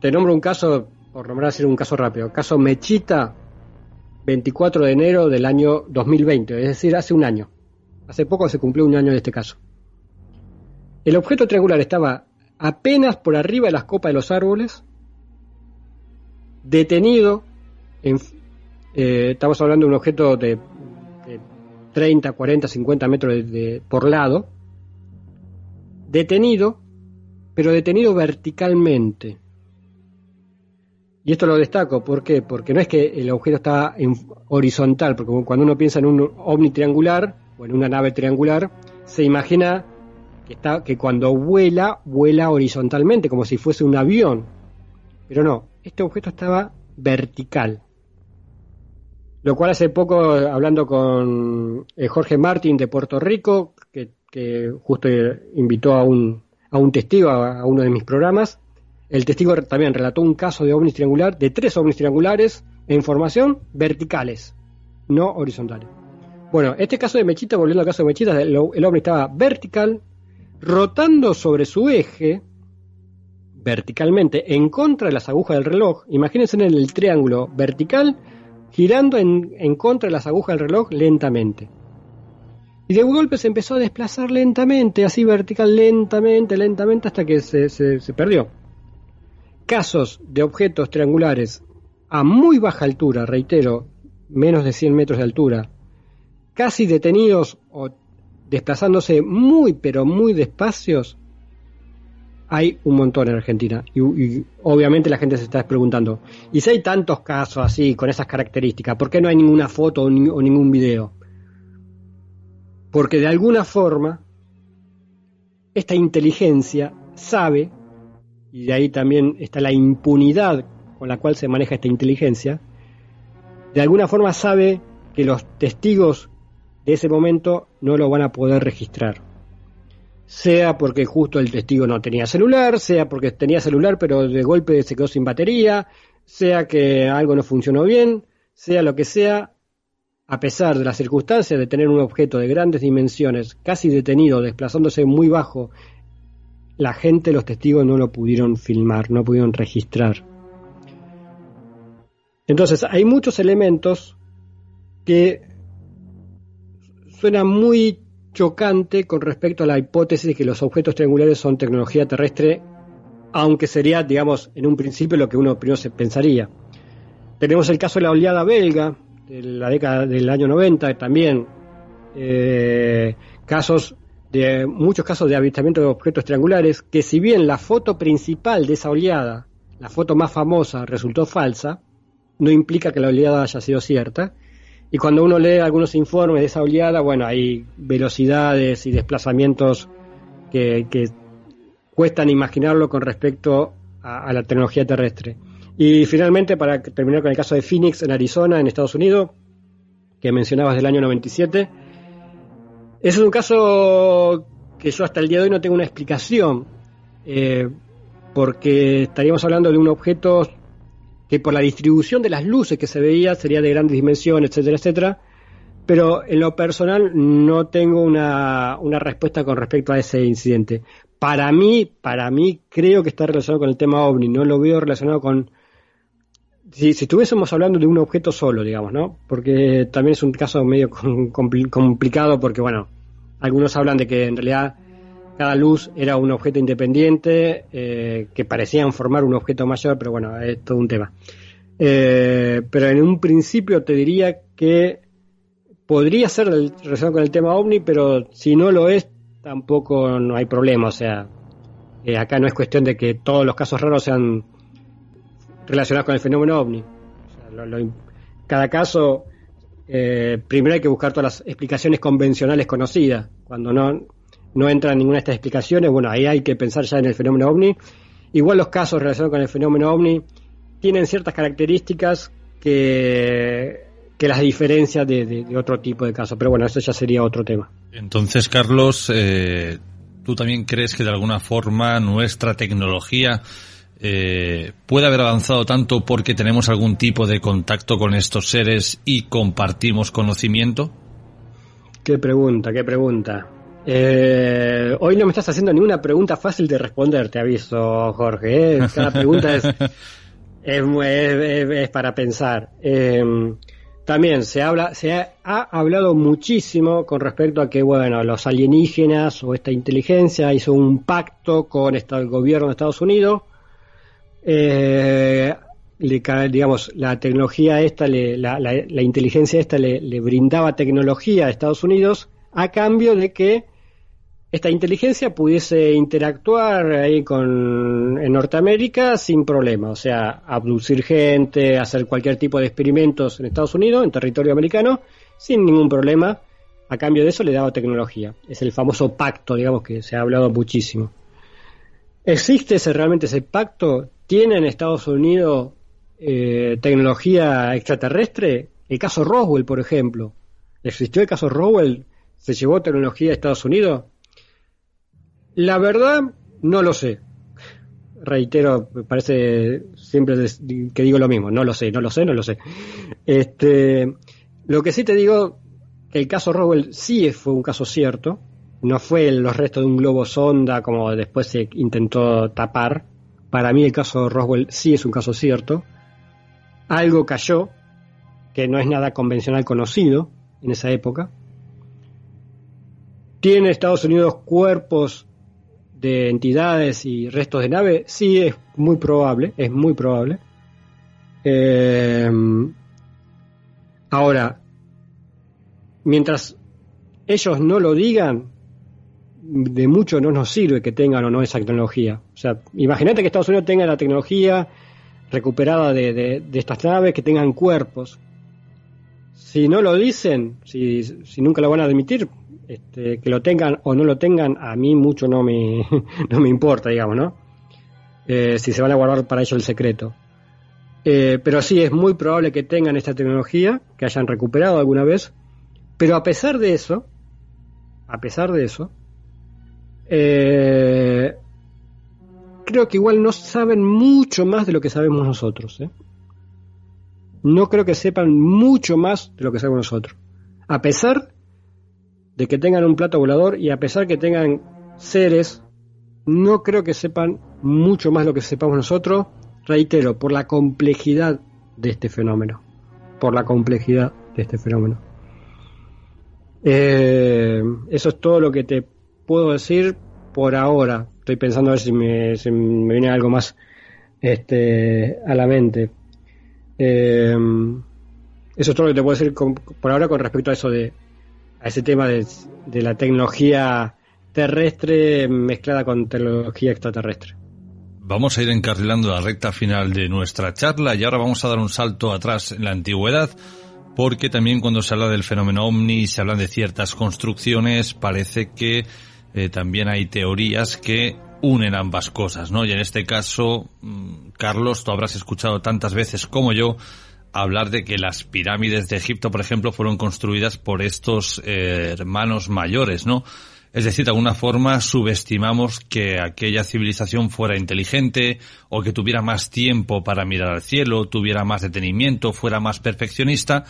te nombro un caso, por nombrar así un caso rápido, caso Mechita, 24 de enero del año 2020, es decir, hace un año. Hace poco se cumplió un año de este caso. El objeto triangular estaba apenas por arriba de las copas de los árboles, detenido, en, eh, estamos hablando de un objeto de, 30, 40, 50 metros por lado, detenido, pero detenido verticalmente. Y esto lo destaco, ¿por qué? Porque no es que el objeto está en horizontal, porque cuando uno piensa en un ovni triangular o en una nave triangular, se imagina que, está, que cuando vuela, vuela horizontalmente, como si fuese un avión. Pero no, este objeto estaba vertical. Lo cual hace poco, hablando con eh, Jorge Martín de Puerto Rico, que, justo invitó a un, a un testigo a uno de mis programas, el testigo también relató un caso de ovnis triangular, de tres ovnis triangulares en formación verticales, no horizontales. Bueno, este caso de Mechita, volviendo al caso de Mechita, el, ovni estaba vertical, rotando sobre su eje, verticalmente, en contra de las agujas del reloj. Imagínense en el triángulo vertical, girando en, contra de las agujas del reloj lentamente. Y de golpe se empezó a desplazar lentamente, así vertical, lentamente, lentamente, hasta que se perdió casos de objetos triangulares a muy baja altura, reitero, menos de 100 metros de altura, casi detenidos o desplazándose muy pero muy despacios, hay un montón en Argentina. Y, obviamente la gente se está preguntando, ¿y si hay tantos casos así, con esas características, por qué no hay ninguna foto o ningún video? Porque de alguna forma, esta inteligencia sabe y de ahí también está la impunidad con la cual se maneja esta inteligencia, de alguna forma sabe que los testigos de ese momento no lo van a poder registrar. Sea porque justo el testigo no tenía celular, sea porque tenía celular pero de golpe se quedó sin batería, sea que algo no funcionó bien, sea lo que sea, a pesar de las circunstancias de tener un objeto de grandes dimensiones, casi detenido, desplazándose muy bajo la gente, los testigos no lo pudieron filmar, no pudieron registrar. Entonces, hay muchos elementos que suenan muy chocante con respecto a la hipótesis de que los objetos triangulares son tecnología terrestre, aunque sería, digamos, en un principio lo que uno primero se pensaría. Tenemos el caso de la oleada belga de la década del año 90, también eh, casos de muchos casos de avistamiento de objetos triangulares, que si bien la foto principal de esa oleada, la foto más famosa, resultó falsa, no implica que la oleada haya sido cierta. Y cuando uno lee algunos informes de esa oleada, bueno, hay velocidades y desplazamientos que, cuestan imaginarlo con respecto a, a la tecnología terrestre. Y finalmente, para terminar con el caso de Phoenix en Arizona, en Estados Unidos, que mencionabas del año 97, ese es un caso que yo hasta el día de hoy no tengo una explicación, eh, porque estaríamos hablando de un objeto que por la distribución de las luces que se veía sería de grandes dimensiones, etcétera, etcétera, pero en lo personal no tengo una, una respuesta con respecto a ese incidente. Para mí, para mí creo que está relacionado con el tema ovni, no lo veo relacionado con si, si, estuviésemos hablando de un objeto solo, digamos, ¿no? Porque también es un caso medio (laughs) complicado porque, bueno, algunos hablan de que en realidad cada luz era un objeto independiente eh, que parecían formar un objeto mayor, pero bueno, es todo un tema. Eh, pero en un principio te diría que podría ser relacionado con el tema ovni, pero si no lo es, tampoco no hay problema. O sea, eh, acá no es cuestión de que todos los casos raros sean relacionados con el fenómeno ovni. cada caso eh, primero hay que buscar todas las explicaciones convencionales conocidas. Cuando no, no entran ninguna de estas explicaciones, bueno, ahí hay que pensar ya en el fenómeno ovni. Igual los casos relacionados con el fenómeno ovni tienen ciertas características que, que las diferencias de, otro tipo de casos. Pero bueno, eso ya sería otro tema. Entonces, Carlos, eh, ¿tú también crees que de alguna forma nuestra tecnología eh, puede haber avanzado tanto porque tenemos algún tipo de contacto con estos seres y compartimos conocimiento? Qué pregunta, qué pregunta. Eh, hoy no me estás haciendo ninguna pregunta fácil de responder, te aviso, Jorge. ¿eh? Cada (laughs) pregunta es, es, para pensar. también se habla, se ha, hablado muchísimo con respecto a que, bueno, los alienígenas o esta inteligencia hizo un pacto con el gobierno de Estados Unidos eh, digamos, la tecnología esta, la, inteligencia esta le, brindaba tecnología a Estados Unidos a cambio de que esta inteligencia pudiese interactuar ahí con en Norteamérica sin problema, o sea, abducir gente, hacer cualquier tipo de experimentos en Estados Unidos, en territorio americano, sin ningún problema. A cambio de eso le daba tecnología. Es el famoso pacto, digamos, que se ha hablado muchísimo. ¿Existe ese, realmente ese pacto? ¿Tiene en Estados Unidos eh, tecnología extraterrestre? El caso Roswell, por ejemplo. ¿Existió el caso Roswell? ¿Se llevó tecnología a Estados Unidos? La verdad, no lo sé. Reitero, parece siempre que digo lo mismo. No lo sé, no lo sé, no lo sé. Este, lo que sí te digo, que el caso Roswell sí fue un caso cierto. No fue los restos de un globo sonda como después se intentó tapar. Para mí el caso Roswell sí es un caso cierto. Algo cayó, que no es nada convencional conocido en esa época. ¿Tiene Estados Unidos cuerpos de entidades y restos de nave? Sí, es muy probable, es muy probable. Eh, ahora, mientras ellos no lo digan, de mucho no nos sirve que tengan o no esa tecnología. O sea, imagínate que Estados Unidos tenga la tecnología recuperada de, estas naves, que tengan cuerpos. Si no lo dicen, si, si nunca lo van a admitir, este, que lo tengan o no lo tengan, a mí mucho no me, (laughs) no me importa, digamos, ¿no? Eh, si se van a guardar para ello el secreto. Eh, pero sí, es muy probable que tengan esta tecnología, que hayan recuperado alguna vez, pero a pesar de eso, a pesar de eso, eh, creo que igual no saben mucho más de lo que sabemos nosotros. No creo que sepan mucho más de lo que sabemos nosotros. A pesar de que tengan un plato volador y a pesar que tengan seres, no creo que sepan mucho más lo que sepamos nosotros. Reitero, por la complejidad de este fenómeno. Por la complejidad de este fenómeno. Eh, eso es todo lo que te puedo decir por ahora. Estoy pensando a ver si me, viene algo más este, a la mente. Eh, eso es todo lo que te puedo decir por ahora con respecto a eso de a ese tema de, la tecnología terrestre mezclada con tecnología extraterrestre. Vamos a ir encarrilando la recta final de nuestra charla y ahora vamos a dar un salto atrás en la antigüedad porque también cuando se habla del fenómeno ovni, se hablan de ciertas construcciones, parece que eh, también hay teorías que unen ambas cosas, ¿no? Y en este caso, mm, Carlos, tú habrás escuchado tantas veces como yo hablar de que las pirámides de Egipto, por ejemplo, fueron construidas por estos eh, hermanos mayores, ¿no? Es decir, de alguna forma subestimamos que aquella civilización fuera inteligente o que tuviera más tiempo para mirar al cielo, tuviera más detenimiento, fuera más perfeccionista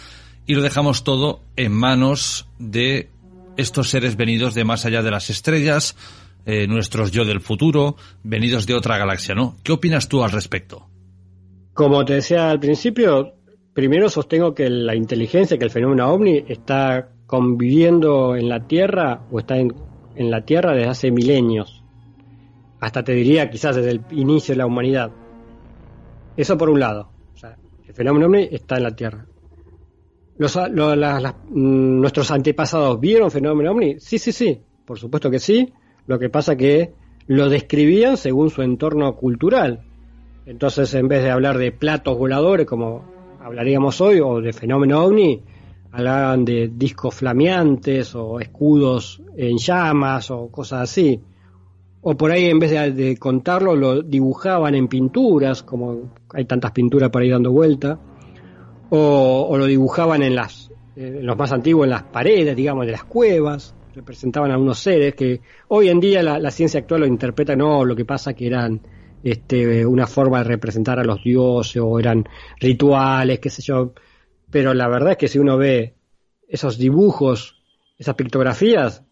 y lo dejamos todo en manos de estos seres venidos de más allá de las estrellas, eh, nuestros yo del futuro, venidos de otra galaxia, ¿no? ¿Qué opinas tú al respecto? Como te decía al principio, primero sostengo que la inteligencia, que el fenómeno ovni está conviviendo en la Tierra o está en, en la Tierra desde hace milenios. Hasta te diría quizás desde el inicio de la humanidad. Eso por un lado. O sea, el fenómeno ovni está en la Tierra. Mm, ¿Nuestros antepasados vieron fenómeno ovni? Sí, sí, sí, por supuesto que sí. Lo que pasa que lo describían según su entorno cultural. Entonces, en vez de hablar de platos voladores, como hablaríamos hoy, o de fenómeno ovni, hablaban de discos flameantes o escudos en llamas o cosas así. O por ahí en vez de, contarlo lo dibujaban en pinturas, como hay tantas pinturas por ahí dando vuelta. O, lo dibujaban en las, los más antiguos, en las paredes, digamos, de las cuevas. Representaban a unos seres que hoy en día la, ciencia actual lo interpreta, no, lo que pasa que eran este, una forma de representar a los dioses o eran rituales, qué sé yo. Pero la verdad es que si uno ve esos dibujos, esas pictografías,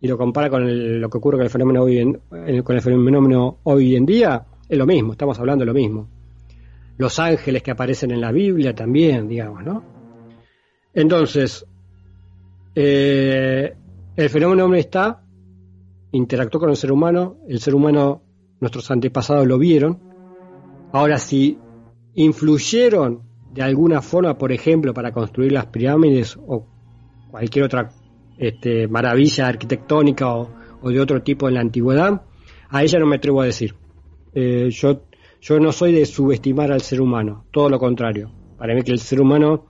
y lo compara con lo que ocurre con el fenómeno hoy en, con el fenómeno hoy en día, es lo mismo, estamos hablando de lo mismo. Los ángeles que aparecen en la Biblia también, digamos, ¿no? Entonces, eh, el fenómeno hombre está, interactuó con el ser humano, el ser humano, nuestros antepasados lo vieron. Ahora, si influyeron de alguna forma, por ejemplo, para construir las pirámides o cualquier otra este, maravilla arquitectónica o, de otro tipo en la antigüedad, a ella no me atrevo a decir. Eh, yo, yo no soy de subestimar al ser humano, todo lo contrario. Para mí que el ser humano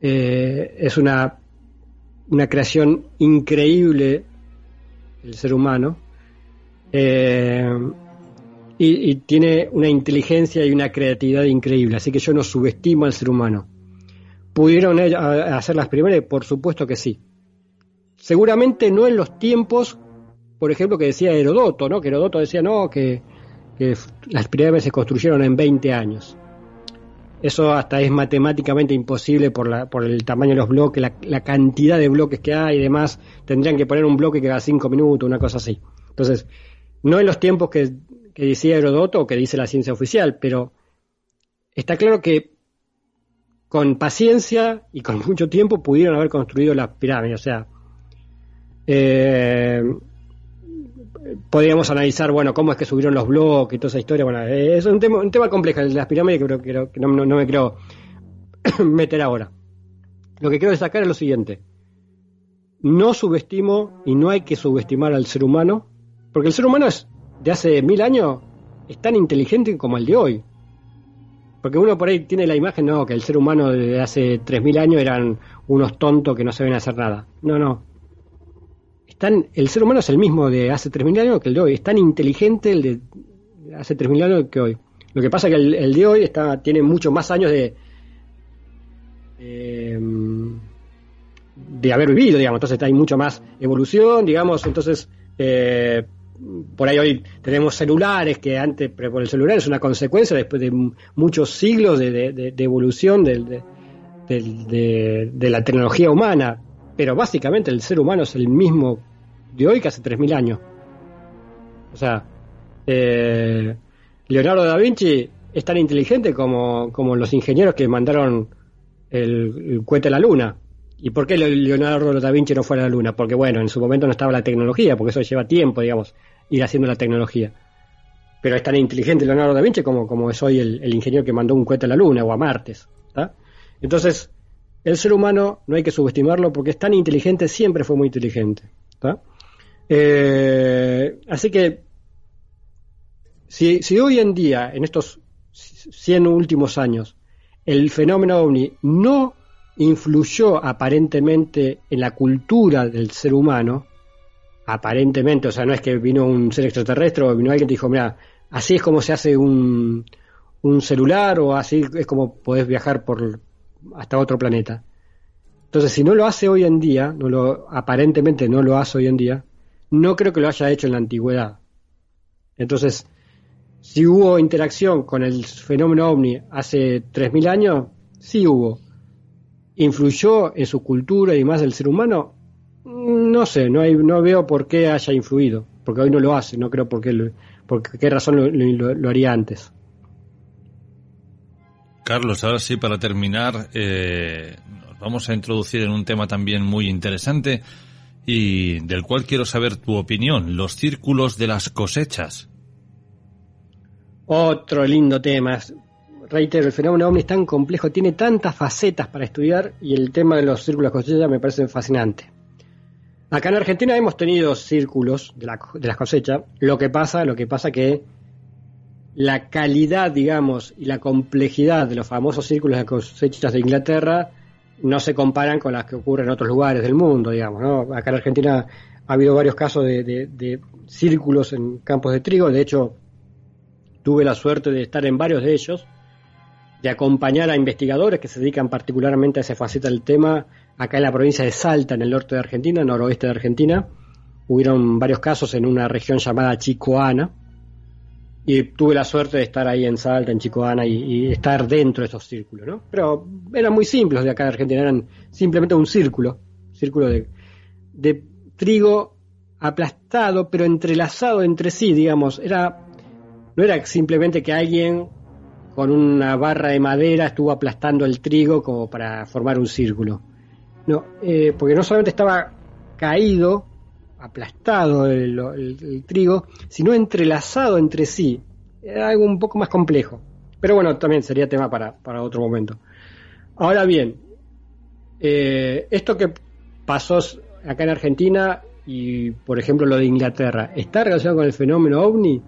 eh, es una, una creación increíble, el ser humano, eh, y, tiene una inteligencia y una creatividad increíble, así que yo no subestimo al ser humano. ¿Pudieron hacer las primeras? Por supuesto que sí. Seguramente no en los tiempos, por ejemplo, que decía Herodoto, ¿no? Que Herodoto decía, no, que, las pirámides se construyeron en 20 años. Eso hasta es matemáticamente imposible por, la, por el tamaño de los bloques, la, cantidad de bloques que hay y demás. Tendrían que poner un bloque que haga 5 minutos, una cosa así. Entonces, no en los tiempos que, decía Herodoto o que dice la ciencia oficial, pero está claro que con paciencia y con (laughs) mucho tiempo pudieron haber construido las pirámides. O sea, eh, podríamos analizar, bueno, cómo es que subieron los bloques y toda esa historia. Bueno, eh, es un tema, un tema complejo, las pirámides que, creo, que no, me quiero (clears throat) meter ahora. Lo que quiero destacar es lo siguiente. No subestimo y no hay que subestimar al ser humano, porque el ser humano es de hace mil años es tan inteligente como el de hoy. Porque uno por ahí tiene la imagen, no, que el ser humano de hace tres mil años eran unos tontos que no saben hacer nada. No, no el ser humano es el mismo de hace 3.000 años que el de hoy, es tan inteligente el de hace 3.000 años que hoy. Lo que pasa es que el, de hoy está, tiene muchos más años de, de haber vivido, digamos, entonces hay mucho más evolución, digamos, entonces eh, por ahí hoy tenemos celulares que antes, pero por el celular es una consecuencia después de muchos siglos de, evolución de, de, la tecnología humana, pero básicamente el ser humano es el mismo de hoy que hace 3.000 años. O sea, eh, Leonardo da Vinci es tan inteligente como, como los ingenieros que mandaron el, cohete a la Luna. ¿Y por qué Leonardo da Vinci no fue a la Luna? Porque bueno, en su momento no estaba la tecnología, porque eso lleva tiempo, digamos, ir haciendo la tecnología. Pero es tan inteligente Leonardo da Vinci como, como es hoy el, ingeniero que mandó un cohete a la Luna o a Martes. Entonces, el ser humano no hay que subestimarlo porque es tan inteligente, siempre fue muy inteligente. Eh, así que, si, hoy en día, en estos 100 últimos años, el fenómeno ovni no influyó aparentemente en la cultura del ser humano, aparentemente, o sea, no es que vino un ser extraterrestre o vino alguien y dijo, mira, así es como se hace un, un celular o así es como podés viajar por hasta otro planeta. Entonces, si no lo hace hoy en día, no lo, aparentemente no lo hace hoy en día, no creo que lo haya hecho en la antigüedad. Entonces, si hubo interacción con el fenómeno ovni hace 3.000 años, sí hubo. ¿Influyó en su cultura y más del ser humano? No sé, no, hay, no veo por qué haya influido, porque hoy no lo hace, no creo por qué, por qué razón lo, haría antes. Carlos, ahora sí, para terminar, eh, nos vamos a introducir en un tema también muy interesante y del cual quiero saber tu opinión, los círculos de las cosechas. Otro lindo tema. Reitero, el fenómeno ovni es tan complejo, tiene tantas facetas para estudiar y el tema de los círculos de cosechas me parece fascinante. Acá en Argentina hemos tenido círculos de, las cosechas. Lo que pasa, lo que pasa que la calidad, digamos, y la complejidad de los famosos círculos de cosechas de Inglaterra no se comparan con las que ocurren en otros lugares del mundo, digamos. ¿no? Acá en Argentina ha habido varios casos de, de, círculos en campos de trigo, de hecho tuve la suerte de estar en varios de ellos, de acompañar a investigadores que se dedican particularmente a esa faceta del tema, acá en la provincia de Salta, en el norte de Argentina, noroeste de Argentina, hubieron varios casos en una región llamada Chicoana, y tuve la suerte de estar ahí en Salta, en Chicoana y, estar dentro de esos círculos, ¿no? Pero eran muy simples de acá de Argentina, eran simplemente un círculo, círculo de, de trigo aplastado, pero entrelazado entre sí, digamos, era no era simplemente que alguien con una barra de madera estuvo aplastando el trigo como para formar un círculo. No, eh, porque no solamente estaba caído, aplastado el, trigo, sino entrelazado entre sí. Era algo un poco más complejo. Pero bueno, también sería tema para, otro momento. Ahora bien, eh, esto que pasó acá en Argentina y, por ejemplo, lo de Inglaterra, ¿está relacionado con el fenómeno ovni?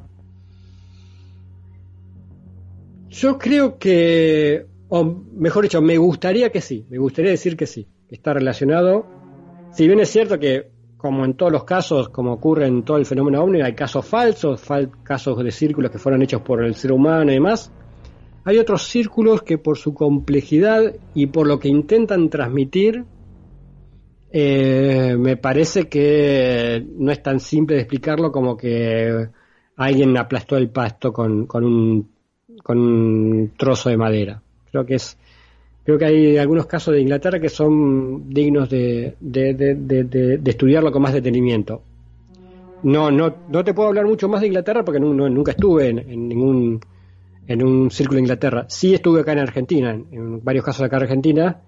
Yo creo que, o mejor dicho, me gustaría que sí, me gustaría decir que sí, que está relacionado. Si bien es cierto que como en todos los casos, como ocurre en todo el fenómeno ovni, hay casos falsos, casos de círculos que fueron hechos por el ser humano y demás. Hay otros círculos que por su complejidad y por lo que intentan transmitir, eh, me parece que no es tan simple de explicarlo como que alguien aplastó el pasto con, con, un, con un trozo de madera. Creo que es Creo que hay algunos casos de Inglaterra que son dignos de, estudiarlo con más detenimiento. No, no, no te puedo hablar mucho más de Inglaterra porque nunca estuve en, ningún en un círculo de Inglaterra. Sí estuve acá en Argentina, en, varios casos acá en Argentina,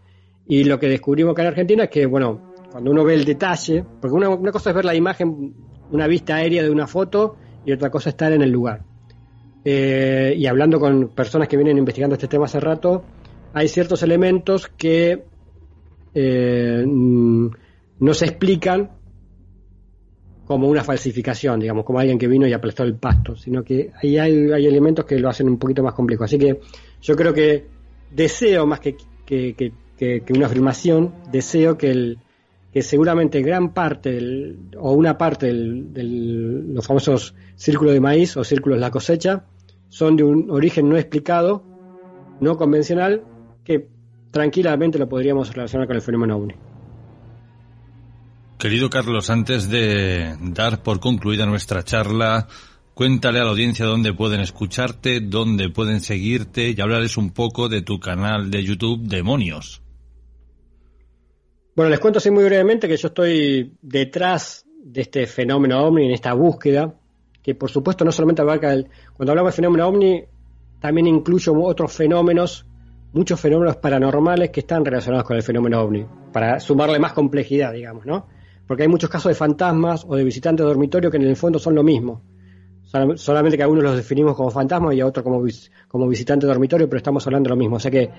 y lo que descubrimos acá en Argentina es que, bueno, cuando uno ve el detalle, porque una, una cosa es ver la imagen, una vista aérea de una foto, y otra cosa es estar en el lugar. Eh, y hablando con personas que vienen investigando este tema hace rato, hay ciertos elementos que eh, mm, no se explican como una falsificación, digamos, como alguien que vino y aplastó el pasto, sino que ahí hay, elementos que lo hacen un poquito más complejo. Así que yo creo que deseo, más que, una afirmación, deseo que, el, que seguramente gran parte o una parte de los famosos círculos de maíz o círculos de la cosecha son de un origen no explicado, no convencional, que tranquilamente lo podríamos relacionar con el fenómeno OVNI. Querido Carlos, antes de dar por concluida nuestra charla, cuéntale a la audiencia dónde pueden escucharte, dónde pueden seguirte y hablarles un poco de tu canal de YouTube Demonios. Bueno, les cuento así muy brevemente que yo estoy detrás de este fenómeno ovni, en esta búsqueda, que por supuesto no solamente abarca el... Cuando hablamos de fenómeno ovni, también incluyo otros fenómenos muchos fenómenos paranormales que están relacionados con el fenómeno ovni, para sumarle más complejidad, digamos, ¿no? Porque hay muchos casos de fantasmas o de visitantes de dormitorio que en el fondo son lo mismo. Solamente que algunos los definimos como fantasmas y a otros como, como visitantes de dormitorio, pero estamos hablando de lo mismo. O sea que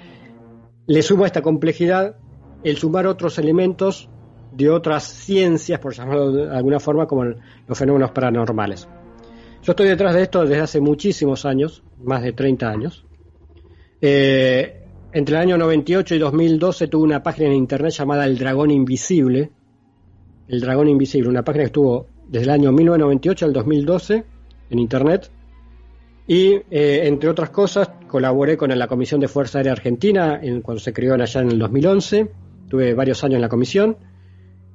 le sumo a esta complejidad el sumar otros elementos de otras ciencias, por llamarlo de alguna forma, como los fenómenos paranormales. Yo estoy detrás de esto desde hace muchísimos años, más de 30 años. Eh, entre el año 98 y 2012 tuvo una página en internet llamada El Dragón Invisible. El Dragón Invisible, una página que estuvo desde el año 1998 al 2012 en internet. Y eh, entre otras cosas, colaboré con la Comisión de Fuerza Aérea Argentina en, cuando se creó allá en el 2011. Tuve varios años en la comisión.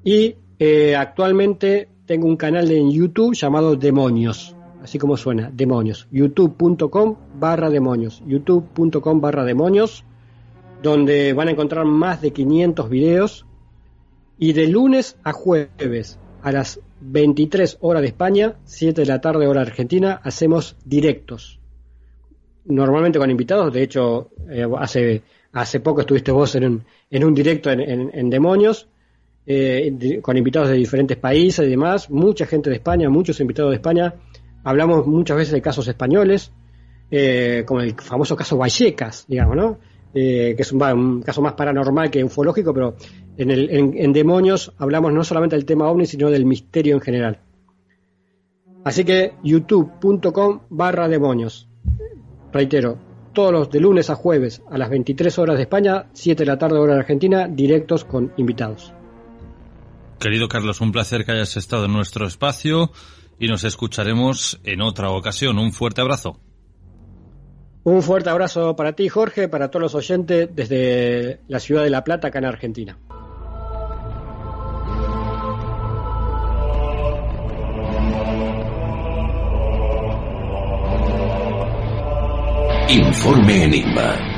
Y eh, actualmente tengo un canal en YouTube llamado Demonios así como suena, demonios. youtube.com barra demonios. youtube.com barra demonios donde van a encontrar más de 500 videos y de lunes a jueves a las 23 horas de España, 7 de la tarde hora Argentina, hacemos directos. Normalmente con invitados, de hecho, eh, hace, hace poco estuviste vos en un, en un directo en, Demonios, eh, con invitados de diferentes países y demás, mucha gente de España, muchos invitados de España. Hablamos muchas veces de casos españoles, eh, como el famoso caso Vallecas, digamos, ¿no? Eh, que es un, caso más paranormal que ufológico, pero en, el, en, Demonios hablamos no solamente del tema ovni, sino del misterio en general. Así que youtube.com barra demonios. Reitero, todos los de lunes a jueves a las 23 horas de España, 7 de la tarde hora de Argentina, directos con invitados. Querido Carlos, un placer que hayas estado en nuestro espacio y nos escucharemos en otra ocasión. Un fuerte abrazo. Un fuerte abrazo para ti, Jorge, para todos los oyentes desde la ciudad de La Plata, acá en Argentina. Informe Enigma.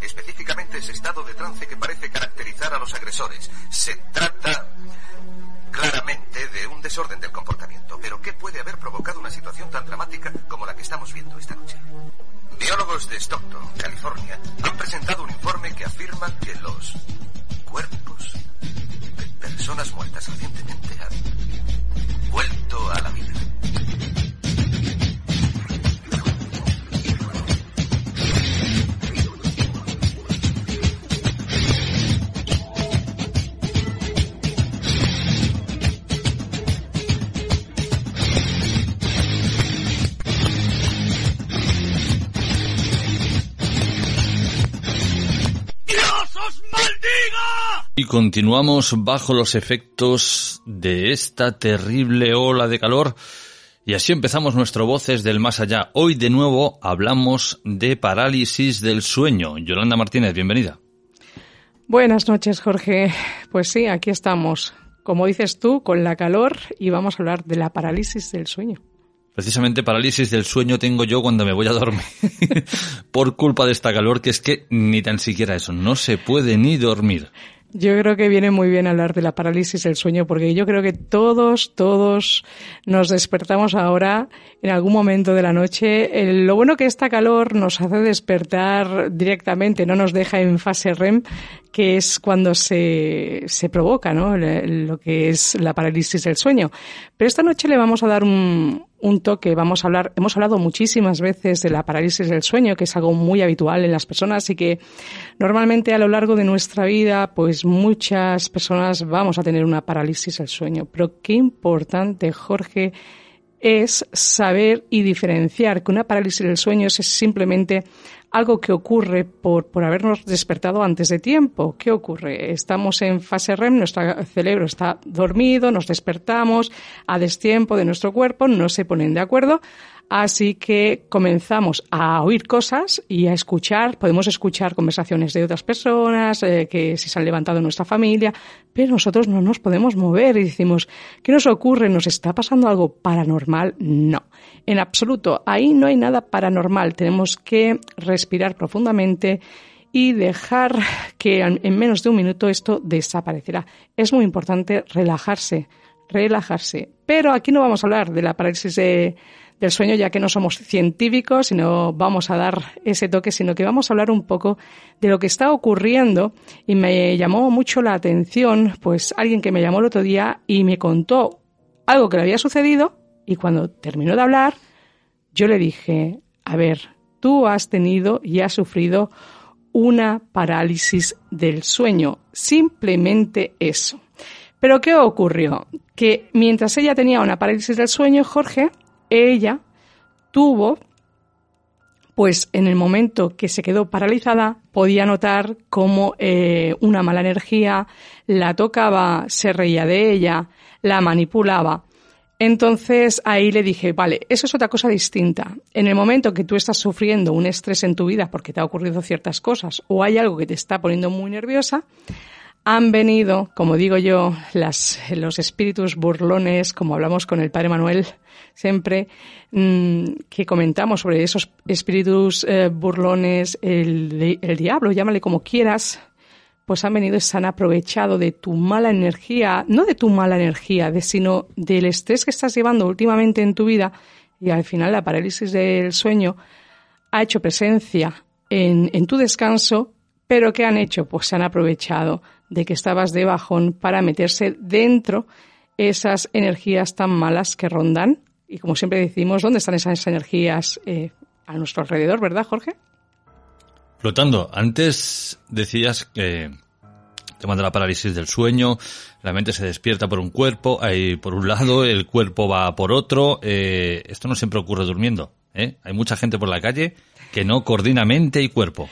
específicamente ese estado de trance que parece caracterizar a los agresores. Se trata claramente de un desorden del comportamiento, pero ¿qué puede haber provocado una situación tan dramática como la que estamos viendo esta noche? Biólogos de Stockton, California, han presentado un informe que afirma que los cuerpos de personas muertas recientemente han vuelto a la vida. Continuamos bajo los efectos de esta terrible ola de calor. Y así empezamos nuestro Voces del Más Allá. Hoy de nuevo hablamos de parálisis del sueño. Yolanda Martínez, bienvenida. Buenas noches, Jorge. Pues sí, aquí estamos. Como dices tú, con la calor y vamos a hablar de la parálisis del sueño. Precisamente parálisis del sueño tengo yo cuando me voy a dormir. (laughs) Por culpa de esta calor que es que ni tan siquiera eso, no se puede ni dormir. Yo creo que viene muy bien hablar de la parálisis del sueño porque yo creo que todos, todos nos despertamos ahora en algún momento de la noche. lo bueno que esta calor nos hace despertar directamente, no nos deja en fase REM, que es cuando se, se provoca, ¿no? Lo que es la parálisis del sueño. Pero esta noche le vamos a dar un, un toque. Vamos a hablar, hemos hablado muchísimas veces de la parálisis del sueño, que es algo muy habitual en las personas y que normalmente a lo largo de nuestra vida, pues muchas personas vamos a tener una parálisis del sueño. Pero qué importante, Jorge, es saber y diferenciar que una parálisis del sueño es simplemente algo que ocurre por, por habernos despertado antes de tiempo. ¿Qué ocurre? Estamos en fase REM, nuestro cerebro está dormido, nos despertamos a destiempo de nuestro cuerpo, no se ponen de acuerdo, Así que comenzamos a oír cosas y a escuchar. Podemos escuchar conversaciones de otras personas eh, que se han levantado en nuestra familia, pero nosotros no nos podemos mover y decimos, ¿qué nos ocurre? ¿Nos está pasando algo paranormal? No, en absoluto. Ahí no hay nada paranormal. Tenemos que respirar profundamente y dejar que en menos de un minuto esto desaparecerá. Es muy importante relajarse, relajarse. Pero aquí no vamos a hablar de la parálisis de del sueño, ya que no somos científicos y no vamos a dar ese toque, sino que vamos a hablar un poco de lo que está ocurriendo y me llamó mucho la atención, pues alguien que me llamó el otro día y me contó algo que le había sucedido y cuando terminó de hablar, yo le dije, a ver, tú has tenido y has sufrido una parálisis del sueño, simplemente eso. Pero ¿qué ocurrió? Que mientras ella tenía una parálisis del sueño, Jorge, ella tuvo, pues en el momento que se quedó paralizada, podía notar cómo eh, una mala energía la tocaba, se reía de ella, la manipulaba. Entonces ahí le dije, vale, eso es otra cosa distinta. En el momento que tú estás sufriendo un estrés en tu vida porque te ha ocurrido ciertas cosas o hay algo que te está poniendo muy nerviosa, han venido, como digo yo, los espíritus burlones, como hablamos con el padre Manuel siempre, mm, que comentamos sobre esos espíritus eh, burlones, el, diablo, llámale como quieras, pues han venido y se han aprovechado de tu mala energía, no de tu mala energía, de, sino del estrés que estás llevando últimamente en tu vida, y al final la parálisis del sueño ha hecho presencia en, en tu descanso, pero ¿qué han hecho? Pues se han aprovechado de que estabas de bajón para meterse dentro esas energías tan malas que rondan. Y como siempre decimos, ¿dónde están esas energías eh, a nuestro alrededor, verdad, Jorge? Flotando. Antes decías que tema de la parálisis del sueño, la mente se despierta por un cuerpo, hay por un lado, el cuerpo va por otro. Eh, esto no siempre ocurre durmiendo. ¿eh? Hay mucha gente por la calle que no coordina mente y cuerpo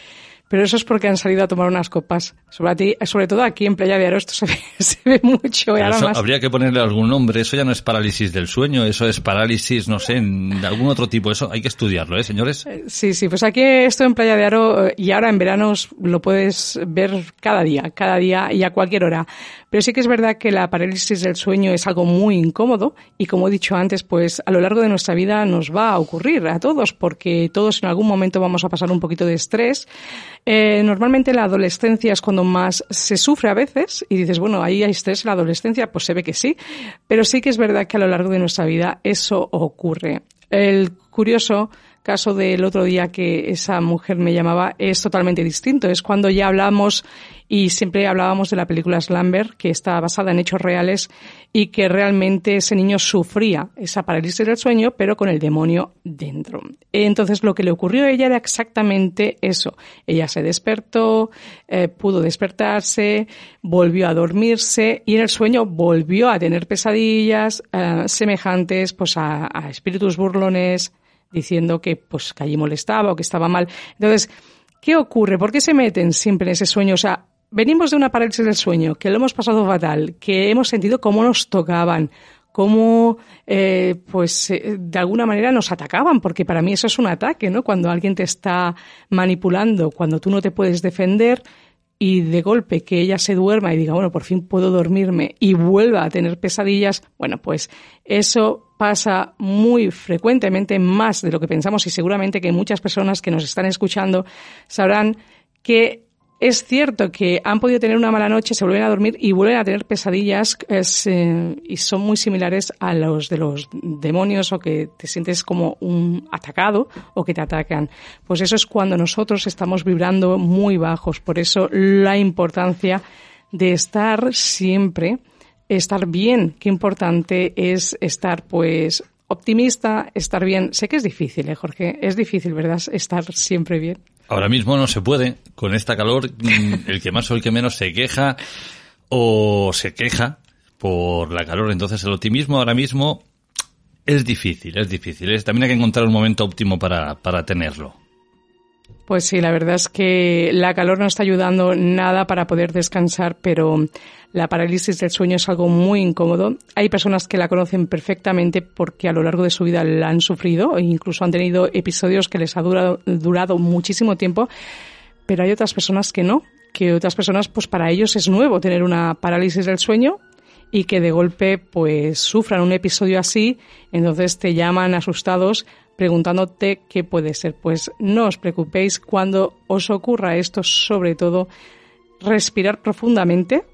pero eso es porque han salido a tomar unas copas. Sobre, sobre todo aquí en Playa de Aro esto (laughs) se ve, mucho. Habría que ponerle algún nombre. Eso ya no es parálisis del sueño, eso es parálisis, no sé, de algún otro tipo. Eso hay que estudiarlo, ¿eh, señores? Eh, sí, sí. Pues aquí esto en Playa de Aro eh, y ahora en verano lo puedes ver cada día, cada día y a cualquier hora. Pero sí que es verdad que la parálisis del sueño es algo muy incómodo y como he dicho antes, pues a lo largo de nuestra vida nos va a ocurrir a todos porque todos en algún momento vamos a pasar un poquito de estrés. Eh, normalmente la adolescencia es cuando más se sufre a veces y dices, bueno, ahí hay estrés en la adolescencia, pues se ve que sí, pero sí que es verdad que a lo largo de nuestra vida eso ocurre. El curioso caso del otro día que esa mujer me llamaba es totalmente distinto. Es cuando ya hablamos y siempre hablábamos de la película Slumber, que está basada en hechos reales y que realmente ese niño sufría esa parálisis del sueño, pero con el demonio dentro. Entonces lo que le ocurrió a ella era exactamente eso. Ella se despertó, eh, pudo despertarse, volvió a dormirse y en el sueño volvió a tener pesadillas eh, semejantes pues a, a espíritus burlones, diciendo que pues que allí molestaba o que estaba mal. Entonces, ¿qué ocurre? ¿Por qué se meten siempre en ese sueño? O sea, venimos de una parálisis del sueño, que lo hemos pasado fatal, que hemos sentido cómo nos tocaban, cómo, eh, pues, eh, de alguna manera nos atacaban, porque para mí eso es un ataque, ¿no? Cuando alguien te está manipulando, cuando tú no te puedes defender y de golpe que ella se duerma y diga, bueno, por fin puedo dormirme y vuelva a tener pesadillas, bueno, pues eso pasa muy frecuentemente, más de lo que pensamos y seguramente que muchas personas que nos están escuchando sabrán que es cierto que han podido tener una mala noche, se vuelven a dormir y vuelven a tener pesadillas eh, y son muy similares a los de los demonios o que te sientes como un atacado o que te atacan. Pues eso es cuando nosotros estamos vibrando muy bajos. Por eso la importancia de estar siempre, estar bien. Qué importante es estar pues optimista, estar bien. Sé que es difícil, ¿eh, Jorge? Es difícil, ¿verdad? Estar siempre bien. Ahora mismo no se puede. Con esta calor, mm, (laughs) el que más o el que menos se queja o se queja por la calor. Entonces el optimismo ahora mismo es difícil, es difícil. También hay que encontrar un momento óptimo para, para tenerlo. Pues sí, la verdad es que la calor no está ayudando nada para poder descansar, pero la parálisis del sueño es algo muy incómodo. Hay personas que la conocen perfectamente porque a lo largo de su vida la han sufrido e incluso han tenido episodios que les ha durado, durado muchísimo tiempo, pero hay otras personas que no, que otras personas pues para ellos es nuevo tener una parálisis del sueño y que de golpe pues sufran un episodio así, entonces te llaman asustados preguntándote qué puede ser. Pues no os preocupéis cuando os ocurra esto, sobre todo respirar profundamente,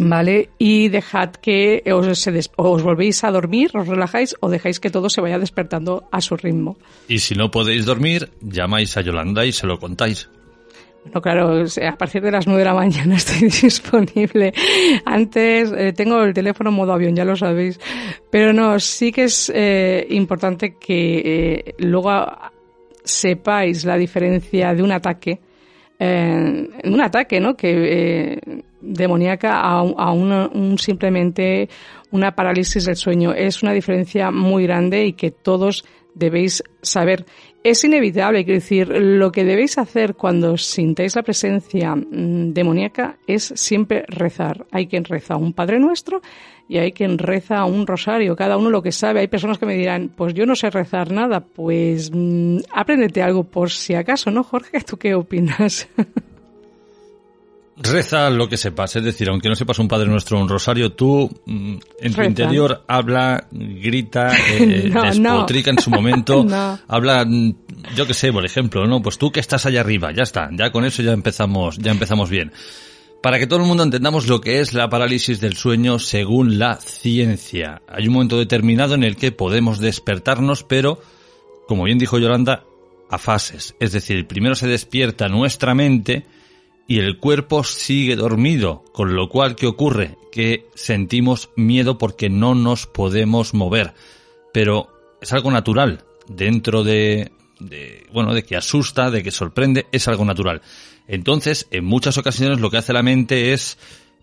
¿vale? Y dejad que os, os volvéis a dormir, os relajáis o dejáis que todo se vaya despertando a su ritmo. Y si no podéis dormir, llamáis a Yolanda y se lo contáis. No, claro, a partir de las nueve de la mañana (laughs) estoy disponible. Antes eh, tengo el teléfono modo avión, ya lo sabéis. Pero no, sí que es eh, importante que eh, luego sepáis la diferencia de un ataque, un ataque, ¿no? Que demoníaca a un, simplemente una parálisis del sueño. Es una diferencia muy grande y que todos debéis saber es inevitable, quiero decir, lo que debéis hacer cuando sintáis la presencia mm, demoníaca es siempre rezar. Hay quien reza un Padre Nuestro y hay quien reza un rosario, cada uno lo que sabe. Hay personas que me dirán, pues yo no sé rezar nada, pues mmm, apréndete algo por si acaso, ¿no, Jorge? ¿Tú qué opinas? (laughs) Reza lo que sepas, es decir, aunque no sepas un Padre Nuestro o un rosario, tú mm, en tu interior habla, grita, (laughs) eh, despotrica en su momento, (laughs) habla, mm, yo que sé, por ejemplo, ¿no? Pues tú que estás allá arriba, ya está, ya con eso ya empezamos, ya empezamos bien. para que todo el mundo entendamos lo que es la parálisis del sueño según la ciencia. Hay un momento determinado en el que podemos despertarnos, pero, como bien dijo Yolanda, a fases. Es decir, primero se despierta nuestra mente y el cuerpo sigue dormido, con lo cual, ¿qué ocurre? Que sentimos miedo porque no nos podemos mover. Pero es algo natural. Dentro de, de, bueno, de que asusta, de que sorprende, es algo natural. Entonces, en muchas ocasiones lo que hace la mente es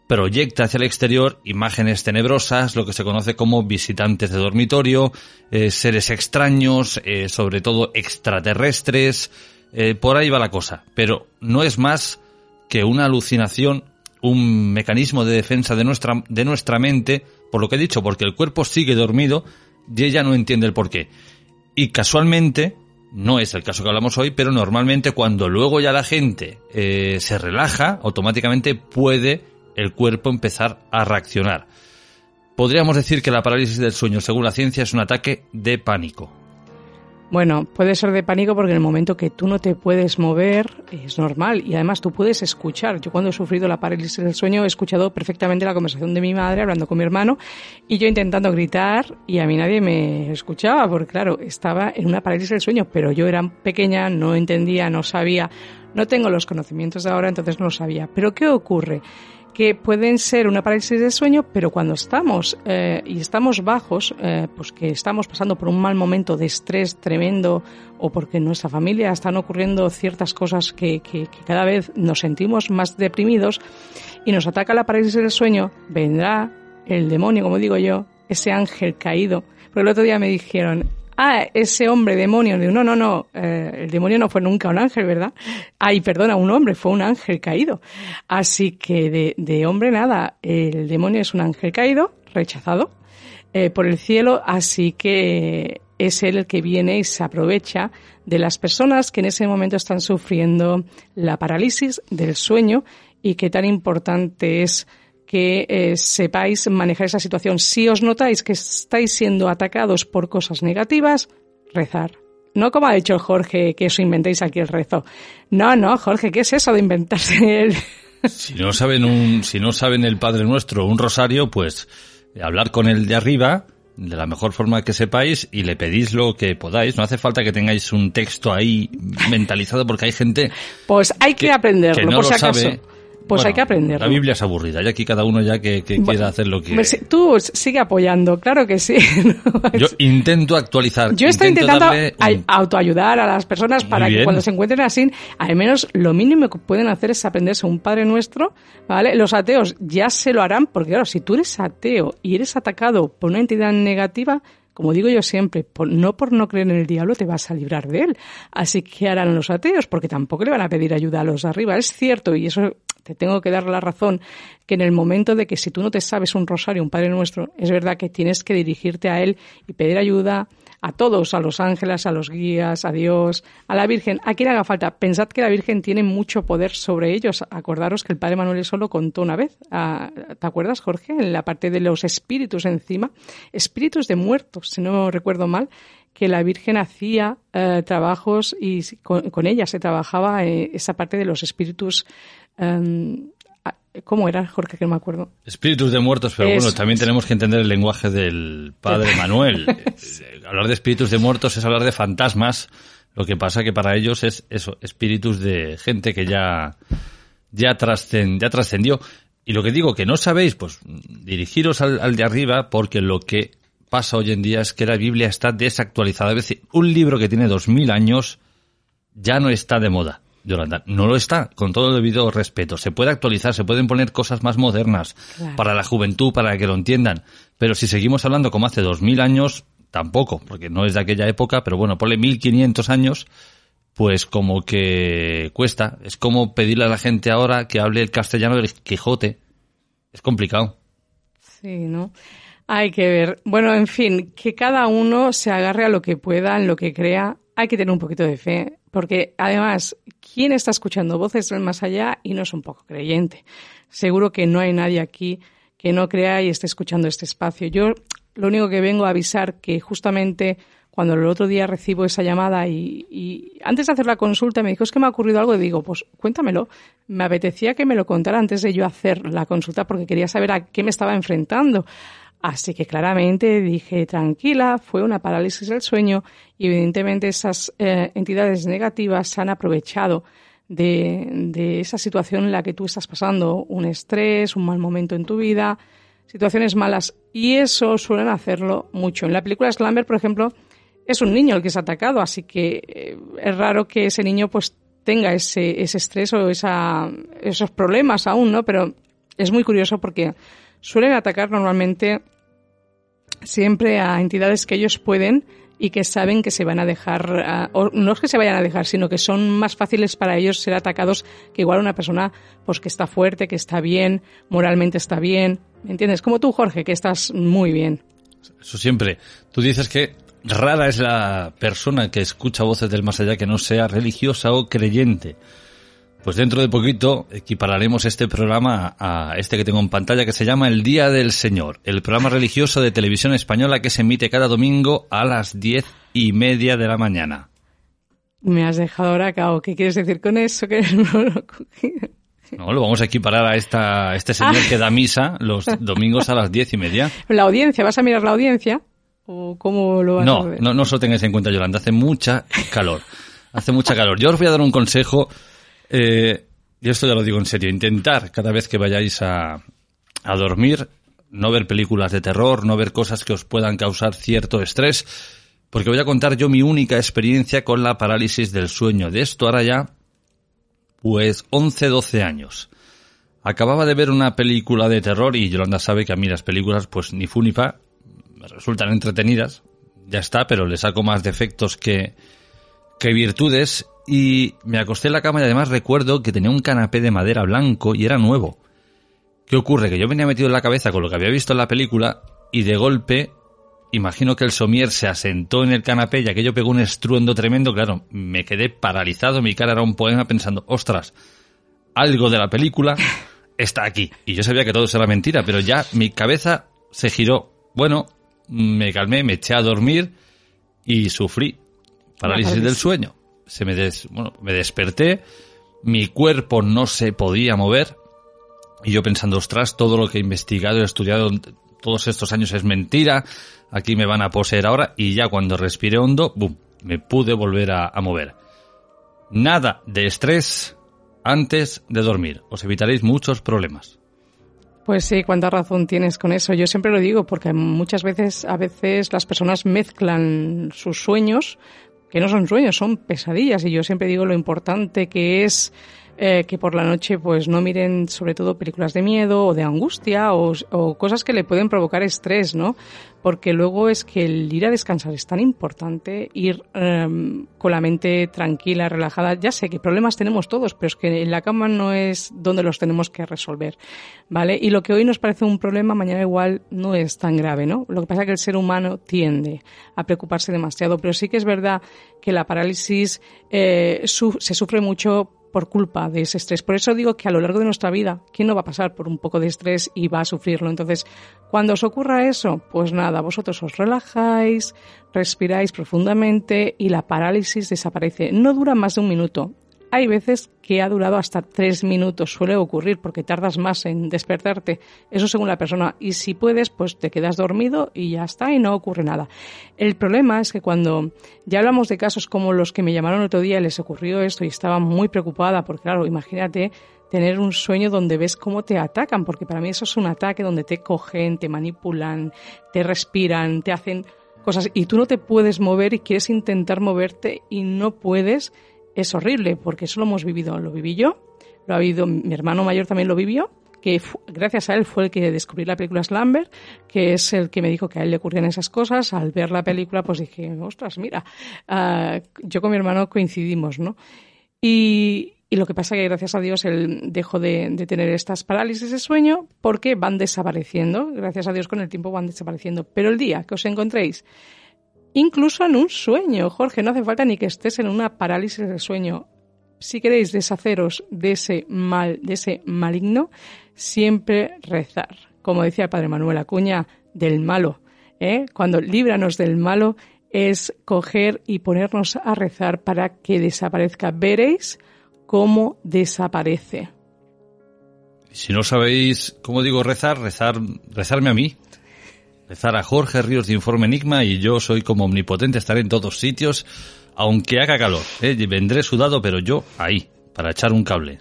proyecta hacia el exterior imágenes tenebrosas, lo que se conoce como visitantes de dormitorio, eh, seres extraños, eh, sobre todo extraterrestres, eh, por ahí va la cosa. Pero no es más que una alucinación, un mecanismo de defensa de nuestra, de nuestra mente, por lo que he dicho, porque el cuerpo sigue dormido y ella no entiende el porqué. Y casualmente, no es el caso que hablamos hoy, pero normalmente cuando luego ya la gente eh, se relaja, automáticamente puede el cuerpo empezar a reaccionar. Podríamos decir que la parálisis del sueño, según la ciencia, es un ataque de pánico. Bueno, puede ser de pánico porque en el momento que tú no te puedes mover es normal y además tú puedes escuchar. Yo cuando he sufrido la parálisis del sueño he escuchado perfectamente la conversación de mi madre hablando con mi hermano y yo intentando gritar y a mí nadie me escuchaba porque claro, estaba en una parálisis del sueño, pero yo era pequeña, no entendía, no sabía, no tengo los conocimientos de ahora, entonces no lo sabía. Pero ¿qué ocurre? Que pueden ser una parálisis de sueño, pero cuando estamos eh, y estamos bajos, eh, pues que estamos pasando por un mal momento de estrés tremendo o porque en nuestra familia están ocurriendo ciertas cosas que, que, que cada vez nos sentimos más deprimidos y nos ataca la parálisis del sueño, vendrá el demonio, como digo yo, ese ángel caído. Porque el otro día me dijeron, ah, ese hombre demonio, no, no, no, eh, el demonio no fue nunca un ángel, ¿verdad? Ay, perdona, un hombre, fue un ángel caído. Así que de, de hombre nada, el demonio es un ángel caído, rechazado eh, por el cielo, así que es él el que viene y se aprovecha de las personas que en ese momento están sufriendo la parálisis del sueño y que tan importante es que eh, sepáis manejar esa situación. Si os notáis que estáis siendo atacados por cosas negativas, rezar. No como ha dicho Jorge, que os inventéis aquí el rezo. No, no, Jorge, ¿qué es eso de inventarse el... (laughs) Si no saben un, si no saben el Padre Nuestro, un rosario, pues hablar con el de arriba de la mejor forma que sepáis y le pedís lo que podáis. No hace falta que tengáis un texto ahí mentalizado porque hay gente. Pues hay que, aprenderlo, que no por lo si acaso. sabe Pues Bueno, hay que aprenderlo. La Biblia es aburrida, y aquí cada uno ya que, que quiera hacer lo que... Tú sigue apoyando, claro que sí. (laughs) Yo intento actualizar. Yo estoy intento intentando un- autoayudar a las personas para que cuando se encuentren así, al menos lo mínimo que pueden hacer es aprenderse un Padre Nuestro, ¿vale? Los ateos ya se lo harán, porque claro, si tú eres ateo y eres atacado por una entidad negativa, como digo yo siempre, por- no por no creer en el diablo te vas a librar de él. Así que harán los ateos, porque tampoco le van a pedir ayuda a los de arriba. Es cierto, y eso te tengo que dar la razón, que en el momento de que si tú no te sabes un rosario, un Padre Nuestro, es verdad que tienes que dirigirte a Él y pedir ayuda a todos, a los ángeles, a los guías, a Dios, a la Virgen, a quien haga falta. Pensad que la Virgen tiene mucho poder sobre ellos. Acordaros que el Padre Manuel eso lo contó una vez. Ah, ¿Te acuerdas, Jorge? En la parte de los espíritus encima. Espíritus de muertos, si no recuerdo mal, que la Virgen hacía eh, trabajos y con, con ella se trabajaba eh, esa parte de los espíritus. em, ¿Cómo era, Jorge? Que no me acuerdo. Espíritus de muertos, pero Eso bueno, también tenemos que entender el lenguaje del padre Manuel. (laughs) Eh, hablar de espíritus de muertos es hablar de fantasmas. Lo que pasa que para ellos es eso, espíritus de gente que ya, ya trascendió. Y lo que digo, que no sabéis, pues dirigiros al, al de arriba, porque lo que pasa hoy en día es que la Biblia está desactualizada. Es decir, un libro que tiene dos mil años ya no está de moda. Yolanda, no lo está, con todo el debido respeto. Se puede actualizar, se pueden poner cosas más modernas Claro. para la juventud, para que lo entiendan. Pero si seguimos hablando como hace dos mil años, tampoco, porque no es de aquella época, pero bueno, ponle 1500 años, pues como que cuesta. Es como pedirle a la gente ahora que hable el castellano del Quijote. Es complicado. Sí, ¿no? Hay que ver. Bueno, en fin, que cada uno se agarre a lo que pueda, en lo que crea. Hay que tener un poquito de fe, porque además, ¿quién está escuchando voces del más allá y no es un poco creyente? Seguro que no hay nadie aquí que no crea y esté escuchando este espacio. Yo lo único que vengo a avisar que justamente cuando el otro día recibo esa llamada y, y, antes de hacer la consulta me dijo, es que me ha ocurrido algo y digo, pues cuéntamelo. Me apetecía que me lo contara antes de yo hacer la consulta porque quería saber a qué me estaba enfrentando. Así que claramente dije, tranquila, fue una parálisis del sueño y evidentemente esas eh, entidades negativas se han aprovechado de, esa situación en la que tú estás pasando, un estrés, un mal momento en tu vida, situaciones malas. Y eso suelen hacerlo mucho. En la película Slamber, por ejemplo, es un niño el que es atacado, así que eh, es raro que ese niño pues tenga ese, ese estrés o esa, esos problemas aún, ¿no? Pero es muy curioso porque suelen atacar normalmente siempre a entidades que ellos pueden y que saben que se van a dejar, o no es que se vayan a dejar, sino que son más fáciles para ellos ser atacados que igual una persona pues que está fuerte, que está bien, moralmente está bien, ¿me entiendes? Como tú, Jorge, que estás muy bien. Eso siempre. Tú dices que rara es la persona que escucha voces del más allá que no sea religiosa o creyente. Pues dentro de poquito equipararemos este programa a este que tengo en pantalla que se llama El Día del Señor, el programa religioso de televisión española que se emite cada domingo a las diez y media de la mañana. Me has dejado ahora cao. ¿Qué quieres decir con eso? Que (laughs) no lo no, lo vamos a equiparar a esta, este señor que da misa los (laughs) domingos a las diez y media. La audiencia, ¿vas a mirar la audiencia? ¿O cómo lo vas no, a ver? No, no eso tengáis en cuenta, Yolanda. Hace mucha calor. Hace mucha calor. Yo os voy a dar un consejo eh, y esto ya lo digo en serio, intentar cada vez que vayáis a, a dormir no ver películas de terror, no ver cosas que os puedan causar cierto estrés, porque voy a contar yo mi única experiencia con la parálisis del sueño. De esto ahora ya, pues 11, 12 años. Acababa de ver una película de terror y Yolanda sabe que a mí las películas, pues ni fu ni fa, resultan entretenidas, ya está, pero le saco más defectos que, que virtudes y me acosté en la cama y además recuerdo que tenía un canapé de madera blanco y era nuevo. ¿Qué ocurre? Que yo venía metido en la cabeza con lo que había visto en la película y de golpe imagino que el somier se asentó en el canapé y aquello pegó un estruendo tremendo. Claro, me quedé paralizado, mi cara era un poema pensando, ostras, algo de la película está aquí. Y yo sabía que todo era mentira, pero ya mi cabeza se giró. Bueno, me calmé, me eché a dormir y sufrí parálisis del sueño se me des, bueno, me desperté, mi cuerpo no se podía mover y yo pensando, ostras, todo lo que he investigado y estudiado todos estos años es mentira, aquí me van a poseer ahora y ya cuando respiré hondo, boom, me pude volver a, a mover. Nada de estrés antes de dormir, os evitaréis muchos problemas. Pues sí, cuánta razón tienes con eso. Yo siempre lo digo porque muchas veces, a veces las personas mezclan sus sueños que no son sueños, son pesadillas. Y yo siempre digo lo importante que es eh, que por la noche pues no miren sobre todo películas de miedo o de angustia o, cosas que le pueden provocar estrés, ¿no? Porque luego es que el ir a descansar es tan importante, ir em, con la mente tranquila, relajada. Ya sé que problemas tenemos todos, pero es que en la cama no es donde los tenemos que resolver, ¿vale? Y lo que hoy nos parece un problema, mañana igual no es tan grave, ¿no? Lo que pasa es que el ser humano tiende a preocuparse demasiado, pero sí que es verdad que la parálisis eh, se sufre mucho por culpa de ese estrés. Por eso digo que a lo largo de nuestra vida, ¿quién no va a pasar por un poco de estrés y va a sufrirlo? Entonces, cuando os ocurra eso, pues nada, vosotros os relajáis, respiráis profundamente y la parálisis desaparece. No dura más de un minuto. Hay veces que ha durado hasta tres minutos, suele ocurrir porque tardas más en despertarte, eso según la persona. Y si puedes, pues te quedas dormido y ya está y no ocurre nada. El problema es que cuando ya hablamos de casos como los que me llamaron otro día, les ocurrió esto y estaba muy preocupada, porque claro, imagínate tener un sueño donde ves cómo te atacan, porque para mí eso es un ataque donde te cogen, te manipulan, te respiran, te hacen cosas y tú no te puedes mover y quieres intentar moverte y no puedes es horrible porque eso lo hemos vivido, lo viví yo, lo ha vivido mi hermano mayor también lo vivió, que gracias a él fue el que descubrí la película Slumber, que es el que me dijo que a él le ocurrían esas cosas. Al ver la película, pues dije, ostras, mira, uh, yo con mi hermano coincidimos, ¿no? Y, y lo que pasa que gracias a Dios él dejó de, de, tener estas parálisis de sueño porque van desapareciendo. Gracias a Dios con el tiempo van desapareciendo. Pero el día que os encontréis incluso en un sueño. Jorge, no hace falta ni que estés en una parálisis del sueño. Si queréis deshaceros de ese mal, de ese maligno, siempre rezar. Como decía el padre Manuel Acuña, del malo. ¿eh? Cuando líbranos del malo, es coger y ponernos a rezar para que desaparezca. Veréis cómo desaparece. Si no sabéis cómo digo rezar, rezar, rezarme a mí. Rezar a Jorge Ríos de Informe Enigma y yo soy como omnipotente, estaré en todos sitios, aunque haga calor. ¿eh? Vendré sudado, pero yo ahí, para echar un cable.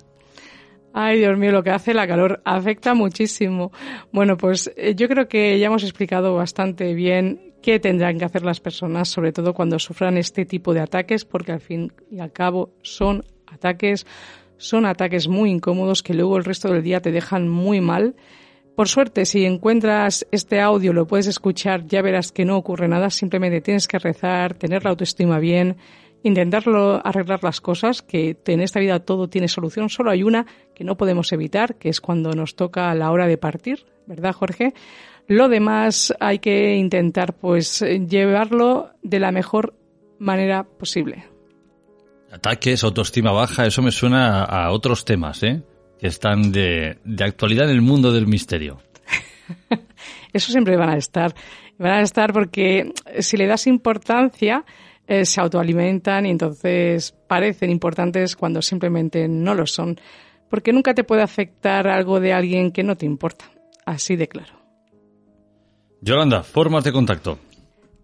Ay, Dios mío, lo que hace la calor afecta muchísimo. Bueno, pues eh, yo creo que ya hemos explicado bastante bien qué tendrán que hacer las personas, sobre todo cuando sufran este tipo de ataques, porque al fin y al cabo son ataques, son ataques muy incómodos que luego el resto del día te dejan muy mal. Por suerte, si encuentras este audio, lo puedes escuchar, ya verás que no ocurre nada, simplemente tienes que rezar, tener la autoestima bien, intentarlo arreglar las cosas, que en esta vida todo tiene solución, solo hay una que no podemos evitar, que es cuando nos toca la hora de partir, ¿verdad, Jorge? Lo demás hay que intentar pues llevarlo de la mejor manera posible. Ataques, autoestima baja, eso me suena a, otros temas, ¿eh? Están de, de actualidad en el mundo del misterio. (laughs) eso siempre van a estar. Van a estar porque si le das importancia, eh, se autoalimentan y entonces parecen importantes cuando simplemente no lo son. Porque nunca te puede afectar algo de alguien que no te importa. Así de claro. Yolanda, formas de contacto.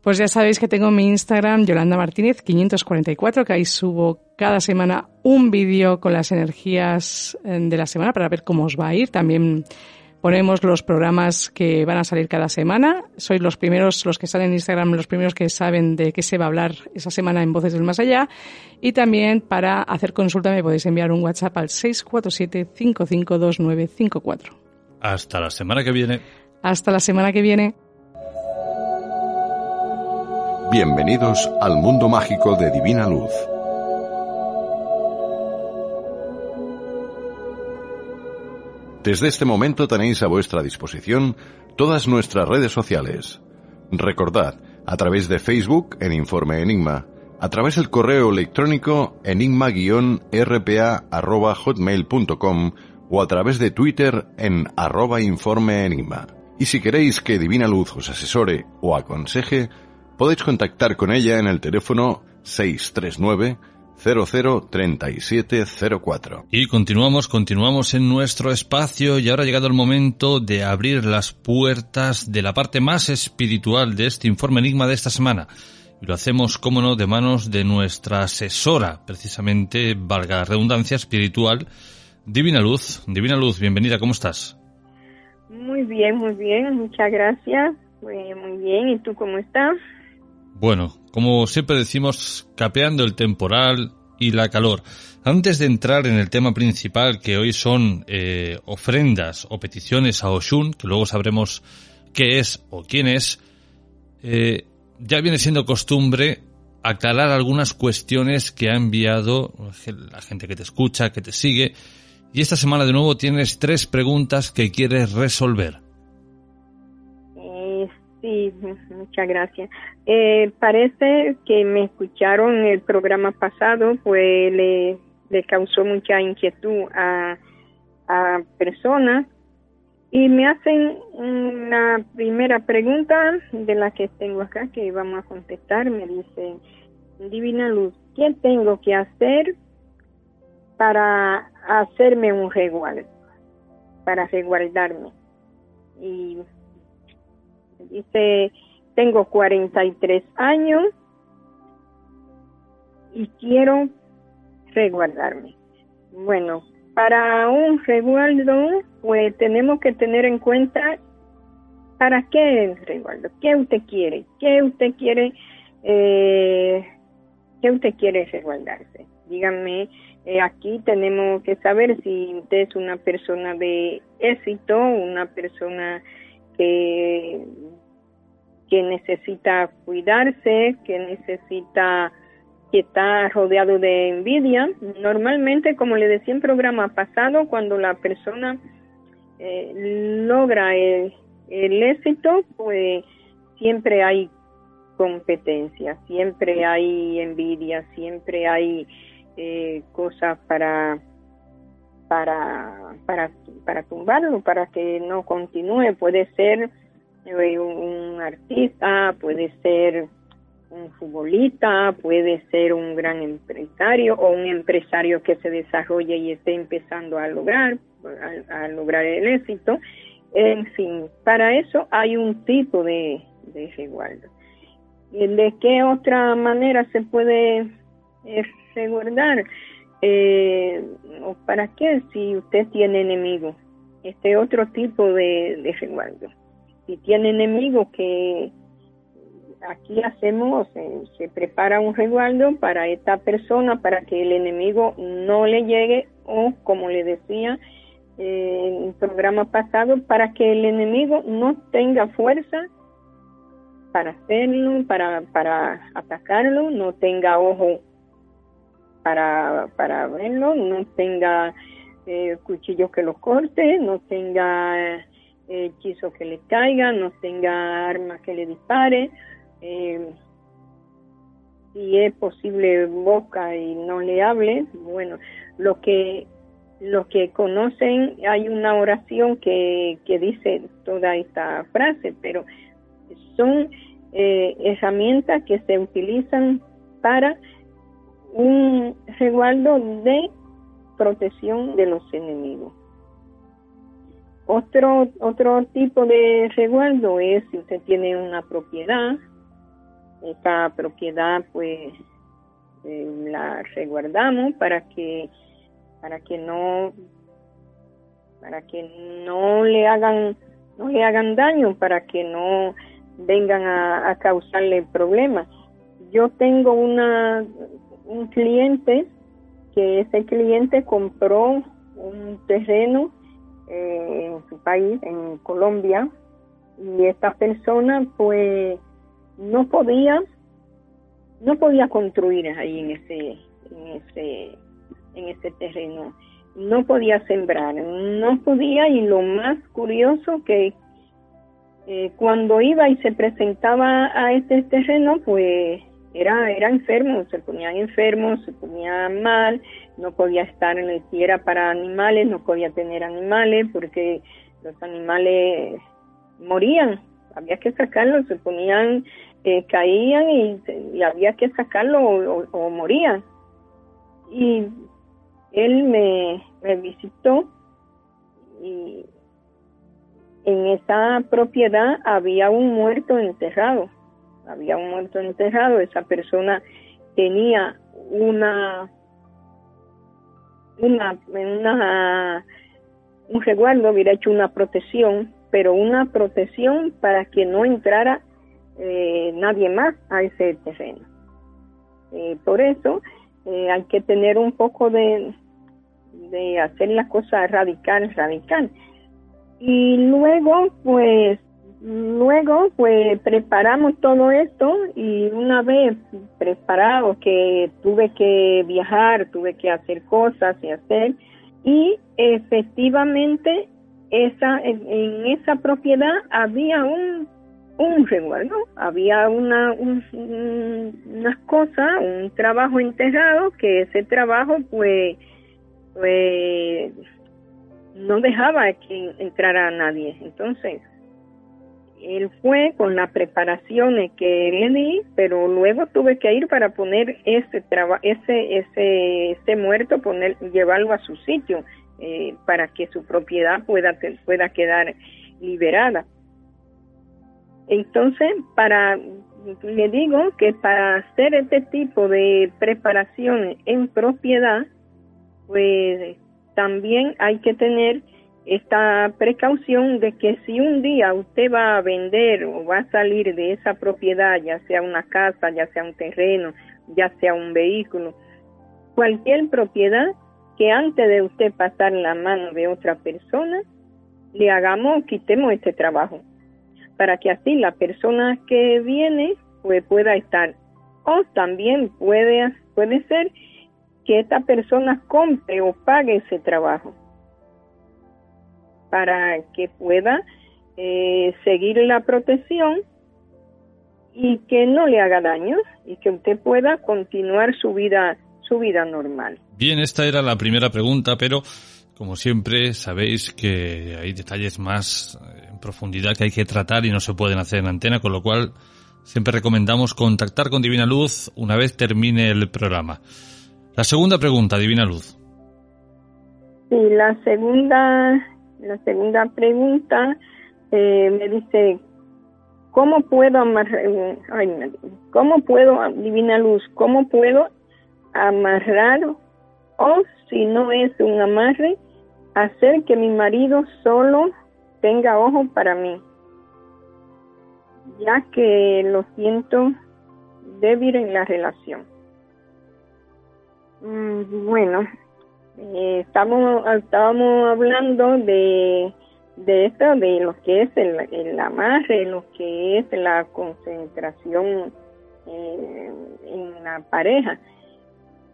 Pues ya sabéis que tengo mi Instagram, Yolanda Martínez 544, que ahí subo cada semana un vídeo con las energías eh, de la semana para ver cómo os va a ir. También ponemos los programas que van a salir cada semana. Sois los primeros, los que salen en Instagram, los primeros que saben de qué se va a hablar esa semana en Voces del Más Allá. Y también para hacer consulta me podéis enviar un WhatsApp al 647 552954. Hasta la semana que viene. Hasta la semana que viene. Bienvenidos al mundo mágico de Divina Luz. Desde este momento tenéis a vuestra disposición todas nuestras redes sociales. Recordad, a través de Facebook en Informe Enigma, a través del correo electrónico enigma-rpa.hotmail.com o a través de Twitter en arroba. Y si queréis que Divina Luz os asesore o aconseje, Podéis contactar con ella en el teléfono 639 003704. Y continuamos, continuamos en nuestro espacio y ahora ha llegado el momento de abrir las puertas de la parte más espiritual de este informe enigma de esta semana. Y lo hacemos, como no, de manos de nuestra asesora, precisamente, valga la redundancia, espiritual, Divina Luz. Divina Luz, bienvenida, ¿cómo estás? Muy bien, muy bien, muchas gracias. Muy, muy bien, ¿y tú cómo estás? Bueno, como siempre decimos, capeando el temporal y la calor. Antes de entrar en el tema principal, que hoy son eh, ofrendas o peticiones a Oshun, que luego sabremos qué es o quién es, eh, ya viene siendo costumbre aclarar algunas cuestiones que ha enviado la gente que te escucha, que te sigue. Y esta semana de nuevo tienes tres preguntas que quieres resolver. Muchas gracias. Eh, parece que me escucharon el programa pasado, pues le, causó mucha inquietud a, a personas y me hacen una primera pregunta de la que tengo acá que vamos a contestar. Me dicen, Divina Luz, ¿qué tengo que hacer para hacerme un resguardo? Para resguardarme. Y Dice, tengo 43 años y quiero resguardarme. Bueno, para un resguardo, pues tenemos que tener en cuenta para qué el resguardo, qué usted quiere, qué usted quiere, eh, qué usted quiere resguardarse. Díganme, eh, aquí tenemos que saber si usted es una persona de éxito, una persona que, necesita cuidarse, que necesita que está rodeado de envidia. Normalmente, como le decía en programa pasado, cuando la persona eh, logra el, éxito, pues siempre hay competencia, siempre hay envidia, siempre hay eh, cosas para para, para, para tumbarlo, para que no continúe. Puede ser eh, un artista, puede ser un futbolista, puede ser un gran empresario o un empresario que se desarrolle y esté empezando a lograr, a, lograr el éxito. En fin, para eso hay un tipo de, de resguardo. ¿De qué otra manera se puede eh, resguardar? Eh, ¿Para qué si usted tiene enemigos? Este otro tipo de, de. Si tiene enemigos que aquí hacemos, eh, se prepara un resguardo para esta persona para que el enemigo no le llegue o como le decía eh, en el programa pasado, para que el enemigo no tenga fuerza para hacerlo, para, para atacarlo, no tenga ojo para, para verlo, no tenga eh, cuchillo que lo corte, no tenga eh, que le caiga, no tenga arma que le dispare. Eh, si es posible boca y no le hable, bueno, lo que los que conocen hay una oración que, que dice toda esta frase, pero son eh, herramientas que se utilizan para un resguardo de protección de los enemigos. Otro, otro tipo de resguardo es si usted tiene una propiedad, esta propiedad pues eh, la resguardamos para que para que no para que no le hagan no le hagan daño para que no vengan a, causarle problemas yo tengo una un cliente que ese cliente compró un terreno eh, en su país en Colombia y esta persona pues no podía no podía construir ahí en ese en ese en ese terreno. No podía sembrar no podía y lo más curioso que eh, cuando iba y se presentaba a este terreno pues era era enfermo se ponía enfermo se ponía mal no podía estar en la tierra para animales no podía tener animales porque los animales morían había que sacarlos se ponían eh, caían y, había que sacarlo o, morían. Y él me, me visitó y en esa propiedad había un muerto enterrado, había un muerto enterrado, esa persona tenía una una, una un resguardo, hubiera hecho una protección, pero una protección para que no entrara eh, nadie más a ese terreno. Eh, por eso eh, hay que tener un poco de, de hacer las cosas radical, radical. Y luego, pues, luego, pues, preparamos todo esto y una vez preparado que tuve que viajar, tuve que hacer cosas y hacer, y efectivamente esa en esa propiedad había un un había una, un, unas cosas, un trabajo enterrado, que ese trabajo pues, pues no dejaba que entrara nadie. Entonces, él fue con las preparaciones que le di, pero luego tuve que ir para poner ese ese ese muerto, poner llevarlo a su sitio eh, para que su propiedad pueda pueda quedar liberada. Entonces, para, le digo que para hacer este tipo de preparaciones en propiedad, pues también hay que tener esta precaución de que si un día usted va a vender o va a salir de esa propiedad, ya sea una casa, ya sea un terreno, ya sea un vehículo, cualquier propiedad que antes de usted pasar la mano de otra persona, le hagamos, quitemos este trabajo para que así la persona que viene pues pueda estar. O también puede, puede ser que esta persona compre o pague ese trabajo para que pueda eh, seguir la protección y que no le haga daño y que usted pueda continuar su vida su vida normal. Bien, esta era la primera pregunta, pero como siempre sabéis que hay detalles más eh, profundidad que hay que tratar y no se pueden hacer en antena, con lo cual Siempre recomendamos contactar con Divina Luz una vez termine el programa. La segunda pregunta, Divina Luz. Sí, la segunda, la segunda pregunta eh, me dice, ¿cómo puedo amarrar, ay, cómo puedo, Divina Luz, cómo puedo amarrar o si no es un amarre, hacer que mi marido solo tenga ojo para mí? ya que lo siento débil en la relación. Mm, bueno, eh, estamos, hablando de, de esto, de lo que es el, el amarre, lo que es la concentración eh, en la pareja.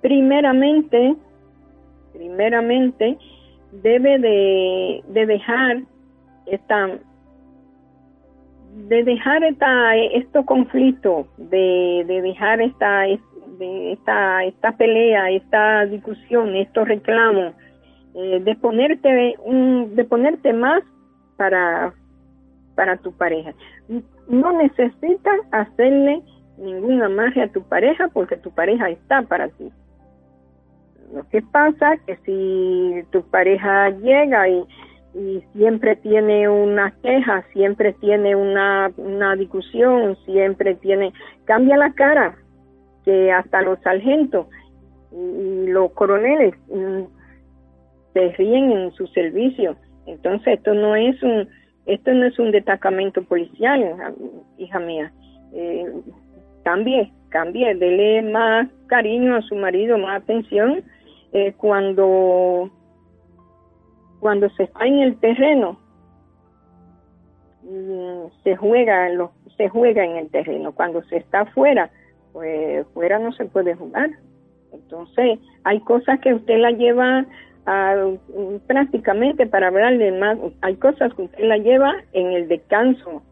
Primeramente, primeramente, debe de, de dejar esta de dejar esta, estos conflictos, de, de dejar esta, de esta, esta pelea, esta discusión, estos reclamos, eh, de ponerte un, de ponerte más para, para tu pareja. No necesitas hacerle ningún amarre a tu pareja porque tu pareja está para ti. Lo que pasa que si tu pareja llega y y siempre tiene una queja, siempre tiene una, una discusión, siempre tiene, cambia la cara, que hasta los sargentos y los coroneles mm, se ríen en su servicio. Entonces esto no es un, esto no es un destacamento policial, hija mía. Eh, cambie, cambie, dele más cariño a su marido, más atención eh, cuando cuando se está en el terreno, mm, se juega, se juega en el terreno. Cuando se está afuera, pues fuera no se puede jugar. Entonces, hay cosas que usted la lleva a, prácticamente para hablarle más, hay cosas que usted la lleva en el descanso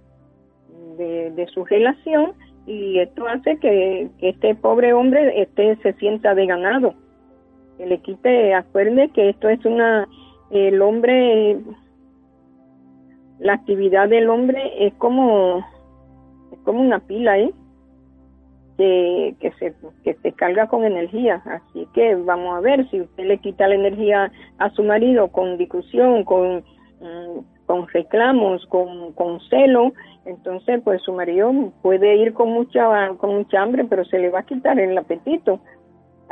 de, su relación y esto hace que, este pobre hombre este, se sienta de ganado. Que le quite, acuerde que esto es una el hombre, la actividad del hombre es como, es como una pila, ¿eh? Que, que, se, que se carga con energía. Así que vamos a ver si usted le quita la energía a su marido con discusión, con, mm, con reclamos, con, con celo, entonces pues su marido puede ir con mucha, con mucha hambre, pero se le va a quitar el apetito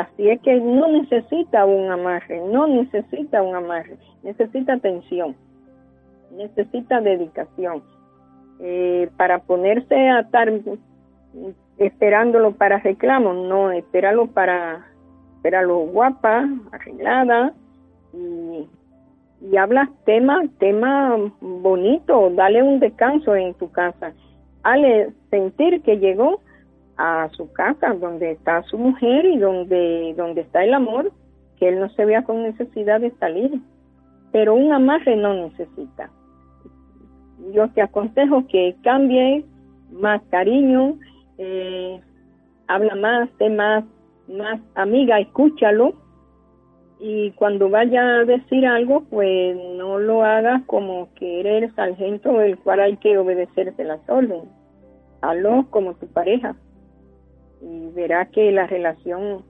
Así es que no necesita un amarre, no necesita un amarre, necesita atención, necesita dedicación. Eh, para ponerse a estar esperándolo para reclamo, no, espéralo para, espéralo guapa, arreglada y, y habla tema, tema bonito, dale un descanso en tu casa, hale sentir que llegó a su casa donde está su mujer y donde, donde está el amor, que él no se vea con necesidad de salir. Pero un amarre no necesita. Yo te aconsejo que cambie más cariño, eh, habla más, sé más, más amiga, escúchalo. Y cuando vaya a decir algo, pues no lo hagas como que eres el sargento del cual hay que obedecerse las órdenes. Hazlo como tu pareja. Y verá que la relación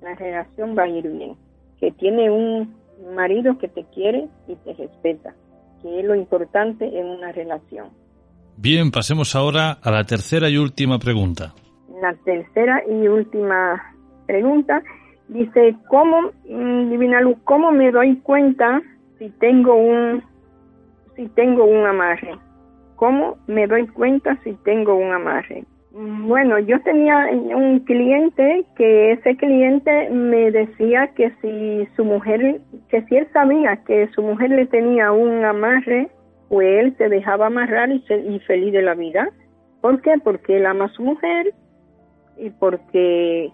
la relación va a ir bien. Que tiene un marido que te quiere y te respeta que es lo importante en una relación bien pasemos ahora a la tercera y última pregunta. La tercera y última pregunta dice cómo mm, divina luz cómo me doy cuenta si tengo un si tengo un amarre cómo me doy cuenta si tengo un amarre bueno, yo tenía un cliente que ese cliente me decía que si su mujer, que si él sabía que su mujer le tenía un amarre, pues él se dejaba amarrar y, y feliz de la vida. ¿Por qué? Porque él ama a su mujer y porque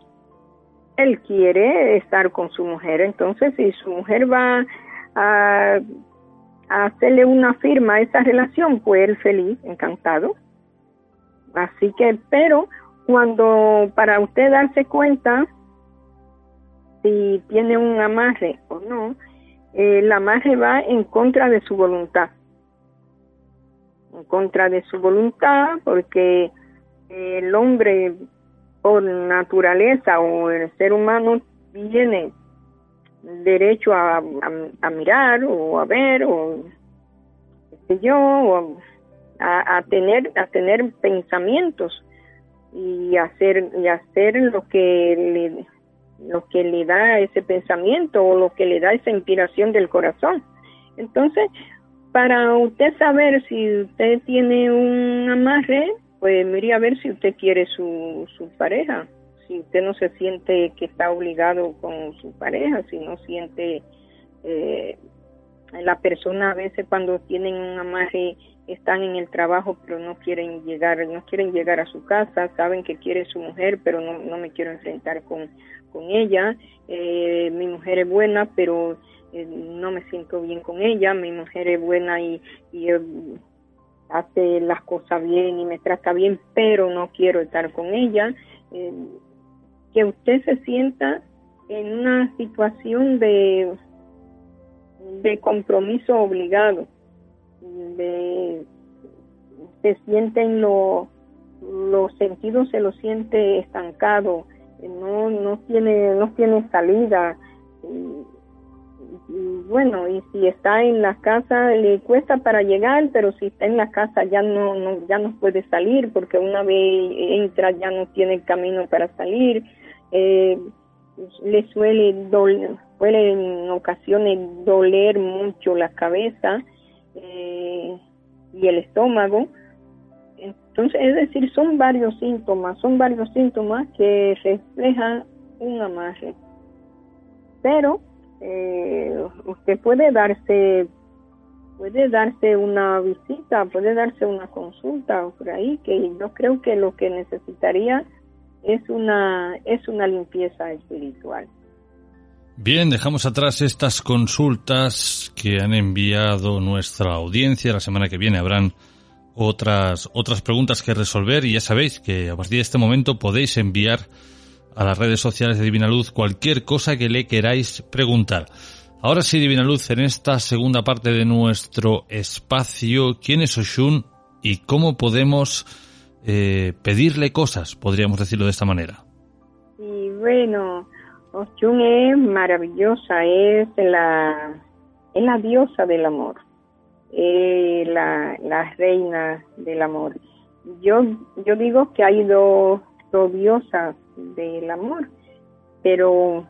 él quiere estar con su mujer. Entonces, si su mujer va a, a hacerle una firma a esa relación, pues él feliz, encantado. Así que, pero cuando para usted darse cuenta si tiene un amarre o no, el amarre va en contra de su voluntad. En contra de su voluntad, porque el hombre por naturaleza o el ser humano tiene derecho a, mirar o a ver o qué sé yo o a, a, tener a tener pensamientos y hacer y hacer lo que le lo que le da ese pensamiento o lo que le da esa inspiración del corazón. Entonces para usted saber si usted tiene un amarre pues mire a ver si usted quiere su, su pareja. Si usted no se siente que está obligado con su pareja, si no siente eh, la persona a veces cuando tienen un amarre están en el trabajo pero no quieren llegar no quieren llegar a su casa saben que quiere su mujer pero no, me quiero enfrentar con, con ella. Eh, mi mujer es buena pero eh, no me siento bien con ella mi mujer es buena y, y hace las cosas bien y me trata bien pero no quiero estar con ella que usted se sienta en una situación de, de compromiso obligado, de, se siente en lo, los sentidos se lo siente estancado, no, no tiene, no tiene salida. Bueno, y si está en la casa le cuesta para llegar, pero si está en la casa ya no, no ya no puede salir porque una vez entra ya no tiene camino para salir eh, le suele, doler, suele en ocasiones doler mucho la cabeza eh, y el estómago. Entonces, es decir, son varios síntomas, son varios síntomas que reflejan un amarre. Pero eh, usted puede darse puede darse una visita, puede darse una consulta por ahí, que yo creo que lo que necesitaría es una, es una limpieza espiritual. Bien, dejamos atrás estas consultas que han enviado nuestra audiencia. La semana que viene habrán otras, otras preguntas que resolver y ya sabéis que a partir de este momento podéis enviar a las redes sociales de Divina Luz cualquier cosa que le queráis preguntar. Ahora sí, Divina Luz, en esta segunda parte de nuestro espacio, ¿quién es Oshun y cómo podemos eh, pedirle cosas, podríamos decirlo de esta manera. Y bueno, Ochun es maravillosa, es la, es la diosa del amor, la, la reina del amor. Yo, yo digo que hay dos, dos diosas del amor, pero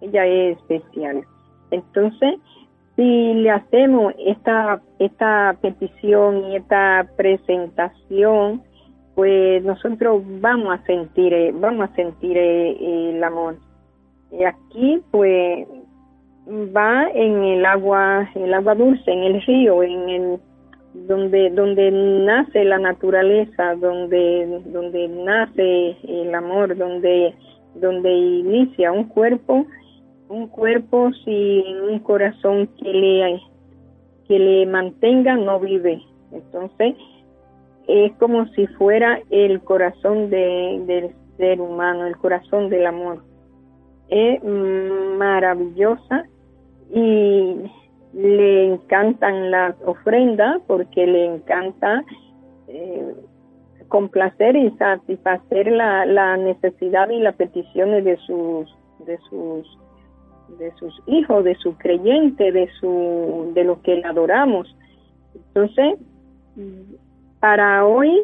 ella es especial. Entonces, si le hacemos esta, esta petición y esta presentación, pues nosotros vamos a sentir, eh, vamos a sentir eh, el amor. Y aquí, pues, va en el agua, el agua dulce, en el río, en el donde donde nace la naturaleza, donde donde nace el amor, donde donde inicia un cuerpo, un cuerpo sin un corazón que le que le mantenga no vive. Entonces, es como si fuera el corazón del ser humano, el corazón del amor. Es maravillosa y le encantan las ofrendas porque le encanta eh, complacer y satisfacer la, la necesidad y las peticiones de sus de sus de sus hijos, de su creyente, de su de lo que le adoramos. Entonces, para hoy,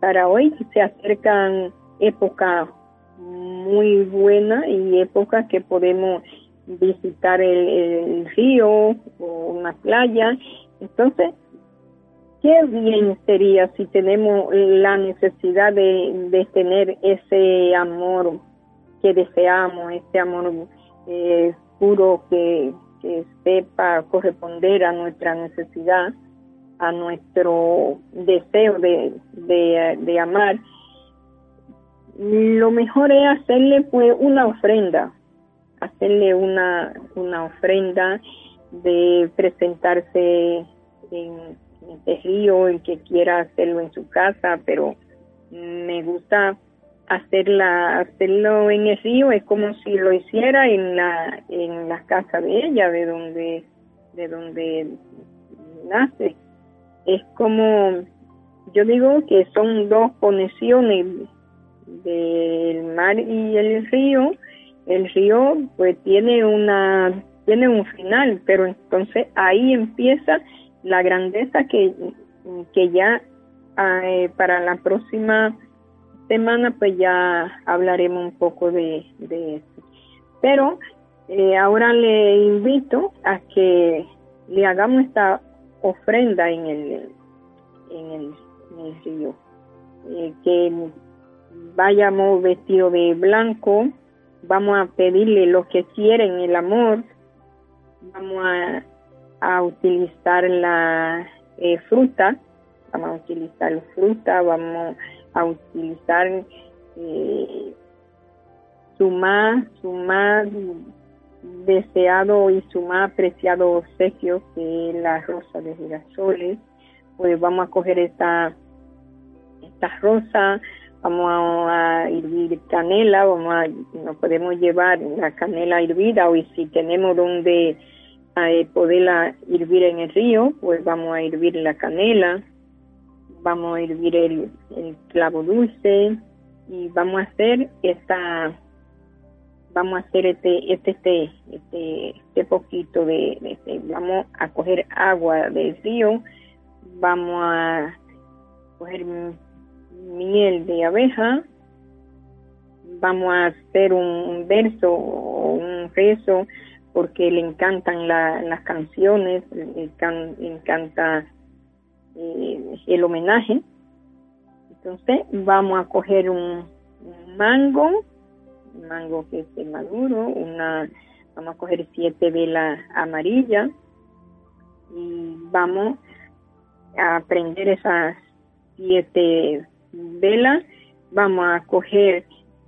para hoy se acercan épocas muy buenas y épocas que podemos visitar el, río o una playa. Entonces, qué bien sería si tenemos la necesidad de, de tener ese amor que deseamos, ese amor eh, puro que, que sepa corresponder a nuestra necesidad a nuestro deseo de, de, amar, lo mejor es hacerle pues una ofrenda, hacerle una, una ofrenda de presentarse en, el río, el que quiera hacerlo en su casa, pero me gusta hacerla, hacerlo en el río, es como si lo hiciera en la, en la casa de ella, de donde, de donde nace es como yo digo que son dos conexiones del mar y el río. El río pues tiene una tiene un final, pero entonces ahí empieza la grandeza que, que ya eh, para la próxima semana pues ya hablaremos un poco de, eso. Pero eh, ahora le invito a que le hagamos esta ofrenda en el, en el, río. Eh, que vayamos vestidos de blanco, vamos a pedirle lo que quieren, el amor, vamos a, utilizar la eh, fruta, vamos a utilizar fruta, vamos a utilizar eh, su más, su más deseado y su más apreciado obsequio que es la rosa de girasoles, pues vamos a coger esta, esta rosa, vamos a, hervir canela, vamos a, no podemos llevar la canela hervida o si tenemos donde eh, poderla hervir en el río, pues vamos a hervir la canela, vamos a hervir el, clavo dulce y vamos a hacer esta vamos a hacer este este este este, este poquito de, este, vamos a coger agua del río vamos a coger miel de abeja vamos a hacer un verso o un rezo porque le encantan las canciones le, encanta eh, el homenaje. Entonces vamos a coger un mango mango que esté maduro, una, vamos a coger siete velas amarillas y vamos a prender esas siete velas, vamos a coger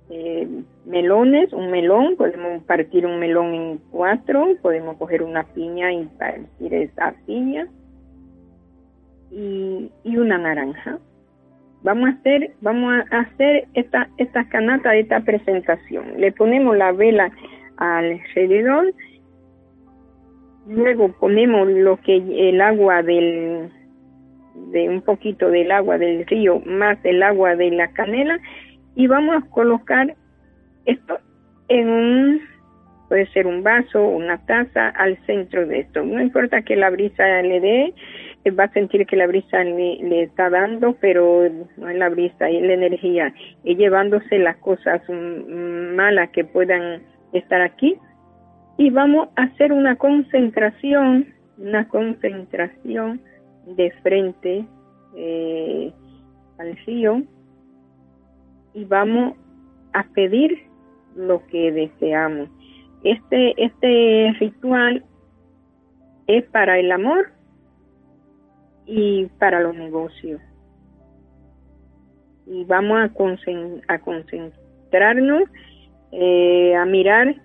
eh, melones, un melón, podemos partir un melón en cuatro, podemos coger una piña y partir esa piña y, y una naranja. Vamos a hacer vamos a hacer esta esta canata de esta presentación. Le ponemos la vela alrededor luego ponemos lo que el agua del de un poquito del agua del río más el agua de la canela y vamos a colocar esto en un puede ser un vaso una taza al centro de esto no importa que la brisa le dé va a sentir que la brisa le, está dando, pero no es la brisa, es la energía, y llevándose las cosas malas que puedan estar aquí. Y vamos a hacer una concentración, una concentración de frente eh, al río y vamos a pedir lo que deseamos. Este, este ritual es para el amor y para los negocios. Y vamos a, a concentrarnos, eh, a mirar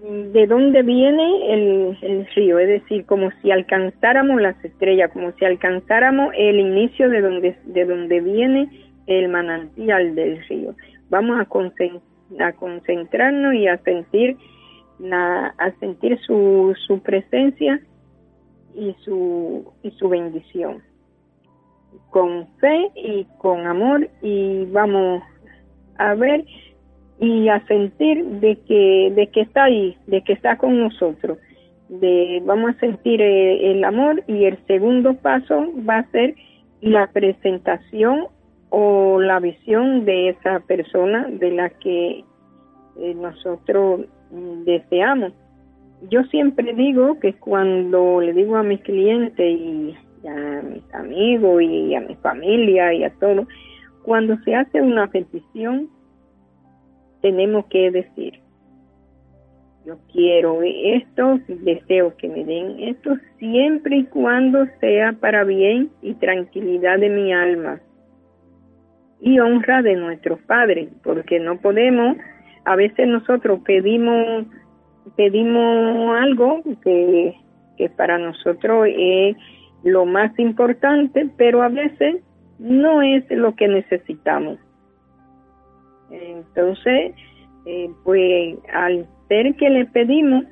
de dónde viene el, río, es decir, como si alcanzáramos las estrellas, como si alcanzáramos el inicio de donde, de donde viene el manantial del río. Vamos a, a concentrarnos y a sentir, a sentir su, su presencia y su, y su bendición. Con fe y con amor y vamos a ver y a sentir de que, de que está ahí, de que está con nosotros. De, vamos a sentir eh, el, amor y el segundo paso va a ser la presentación o la visión de esa persona de la que eh, nosotros deseamos yo siempre digo que cuando le digo a mis clientes y a mis amigos y a mi familia y a todos, cuando se hace una petición, tenemos que decir, yo quiero esto, deseo que me den esto, siempre y cuando sea para bien y tranquilidad de mi alma y honra de nuestros padres, porque no podemos, a veces nosotros pedimos pedimos algo que, que para nosotros es lo más importante, pero a veces no es lo que necesitamos. Entonces, eh, pues al ser que le pedimos,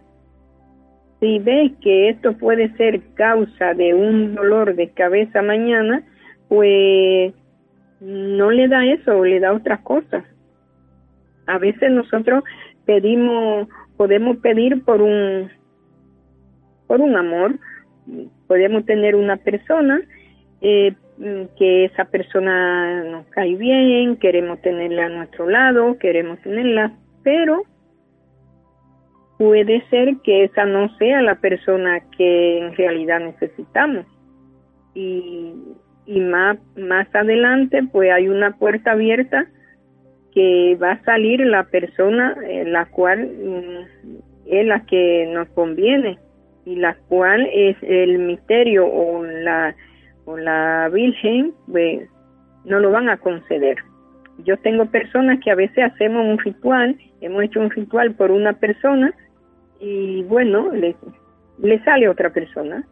si ve que esto puede ser causa de un dolor de cabeza mañana, pues no le da eso, le da otras cosas. A veces nosotros pedimos, podemos pedir por un, por un amor, podemos tener una persona eh, que esa persona nos cae bien, queremos tenerla a nuestro lado, queremos tenerla, pero puede ser que esa no sea la persona que en realidad necesitamos. Y, y más, más adelante, pues hay una puerta abierta que va a salir la persona eh, la cual mm, es la que nos conviene y la cual es el misterio o la o la Virgen pues no lo van a conceder. Yo tengo personas que a veces hacemos un ritual, hemos hecho un ritual por una persona y bueno, le, le sale otra persona.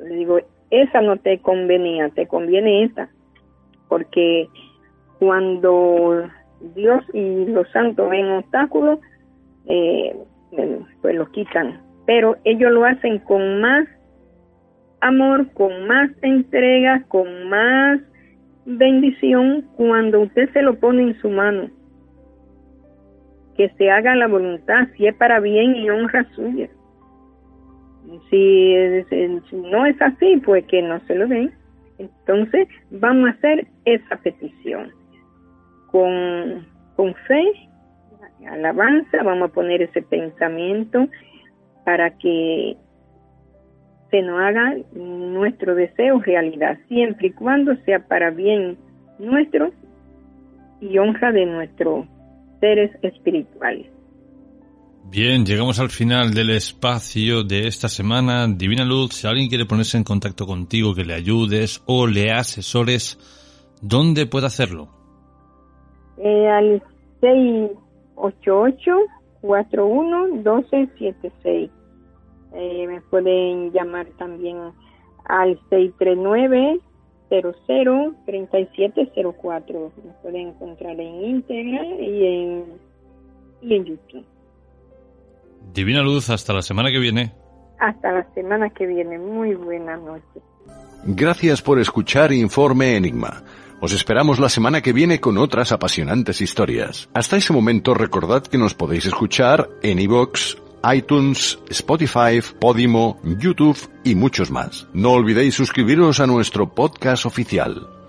Le digo, esa no te convenía, te conviene esa. Porque cuando Dios y los santos ven obstáculos, eh, pues los quitan. Pero ellos lo hacen con más amor, con más entrega, con más bendición cuando usted se lo pone en su mano que se haga la voluntad, si es para bien y honra suya. Si, no es así, pues que no se lo den. Entonces vamos a hacer esa petición. Con, con fe, alabanza, vamos a poner ese pensamiento para que se nos haga nuestro deseo realidad, siempre y cuando sea para bien nuestro y honra de nuestro seres espirituales. Bien, llegamos al final del espacio de esta semana. Divina Luz, si alguien quiere ponerse en contacto contigo, que le ayudes o le asesores, ¿dónde puede hacerlo? Eh, al 688-41-1276. Eh, me pueden llamar también al 639 003704. Me pueden encontrar en Integra y en, y en YouTube. Divina Luz, hasta la semana que viene. Hasta la semana que viene. Muy buenas noches. Gracias por escuchar Informe Enigma. Os esperamos la semana que viene con otras apasionantes historias. Hasta ese momento recordad que nos podéis escuchar en iVoox, iTunes, Spotify, Podimo, YouTube y muchos más. No olvidéis suscribiros a nuestro podcast oficial.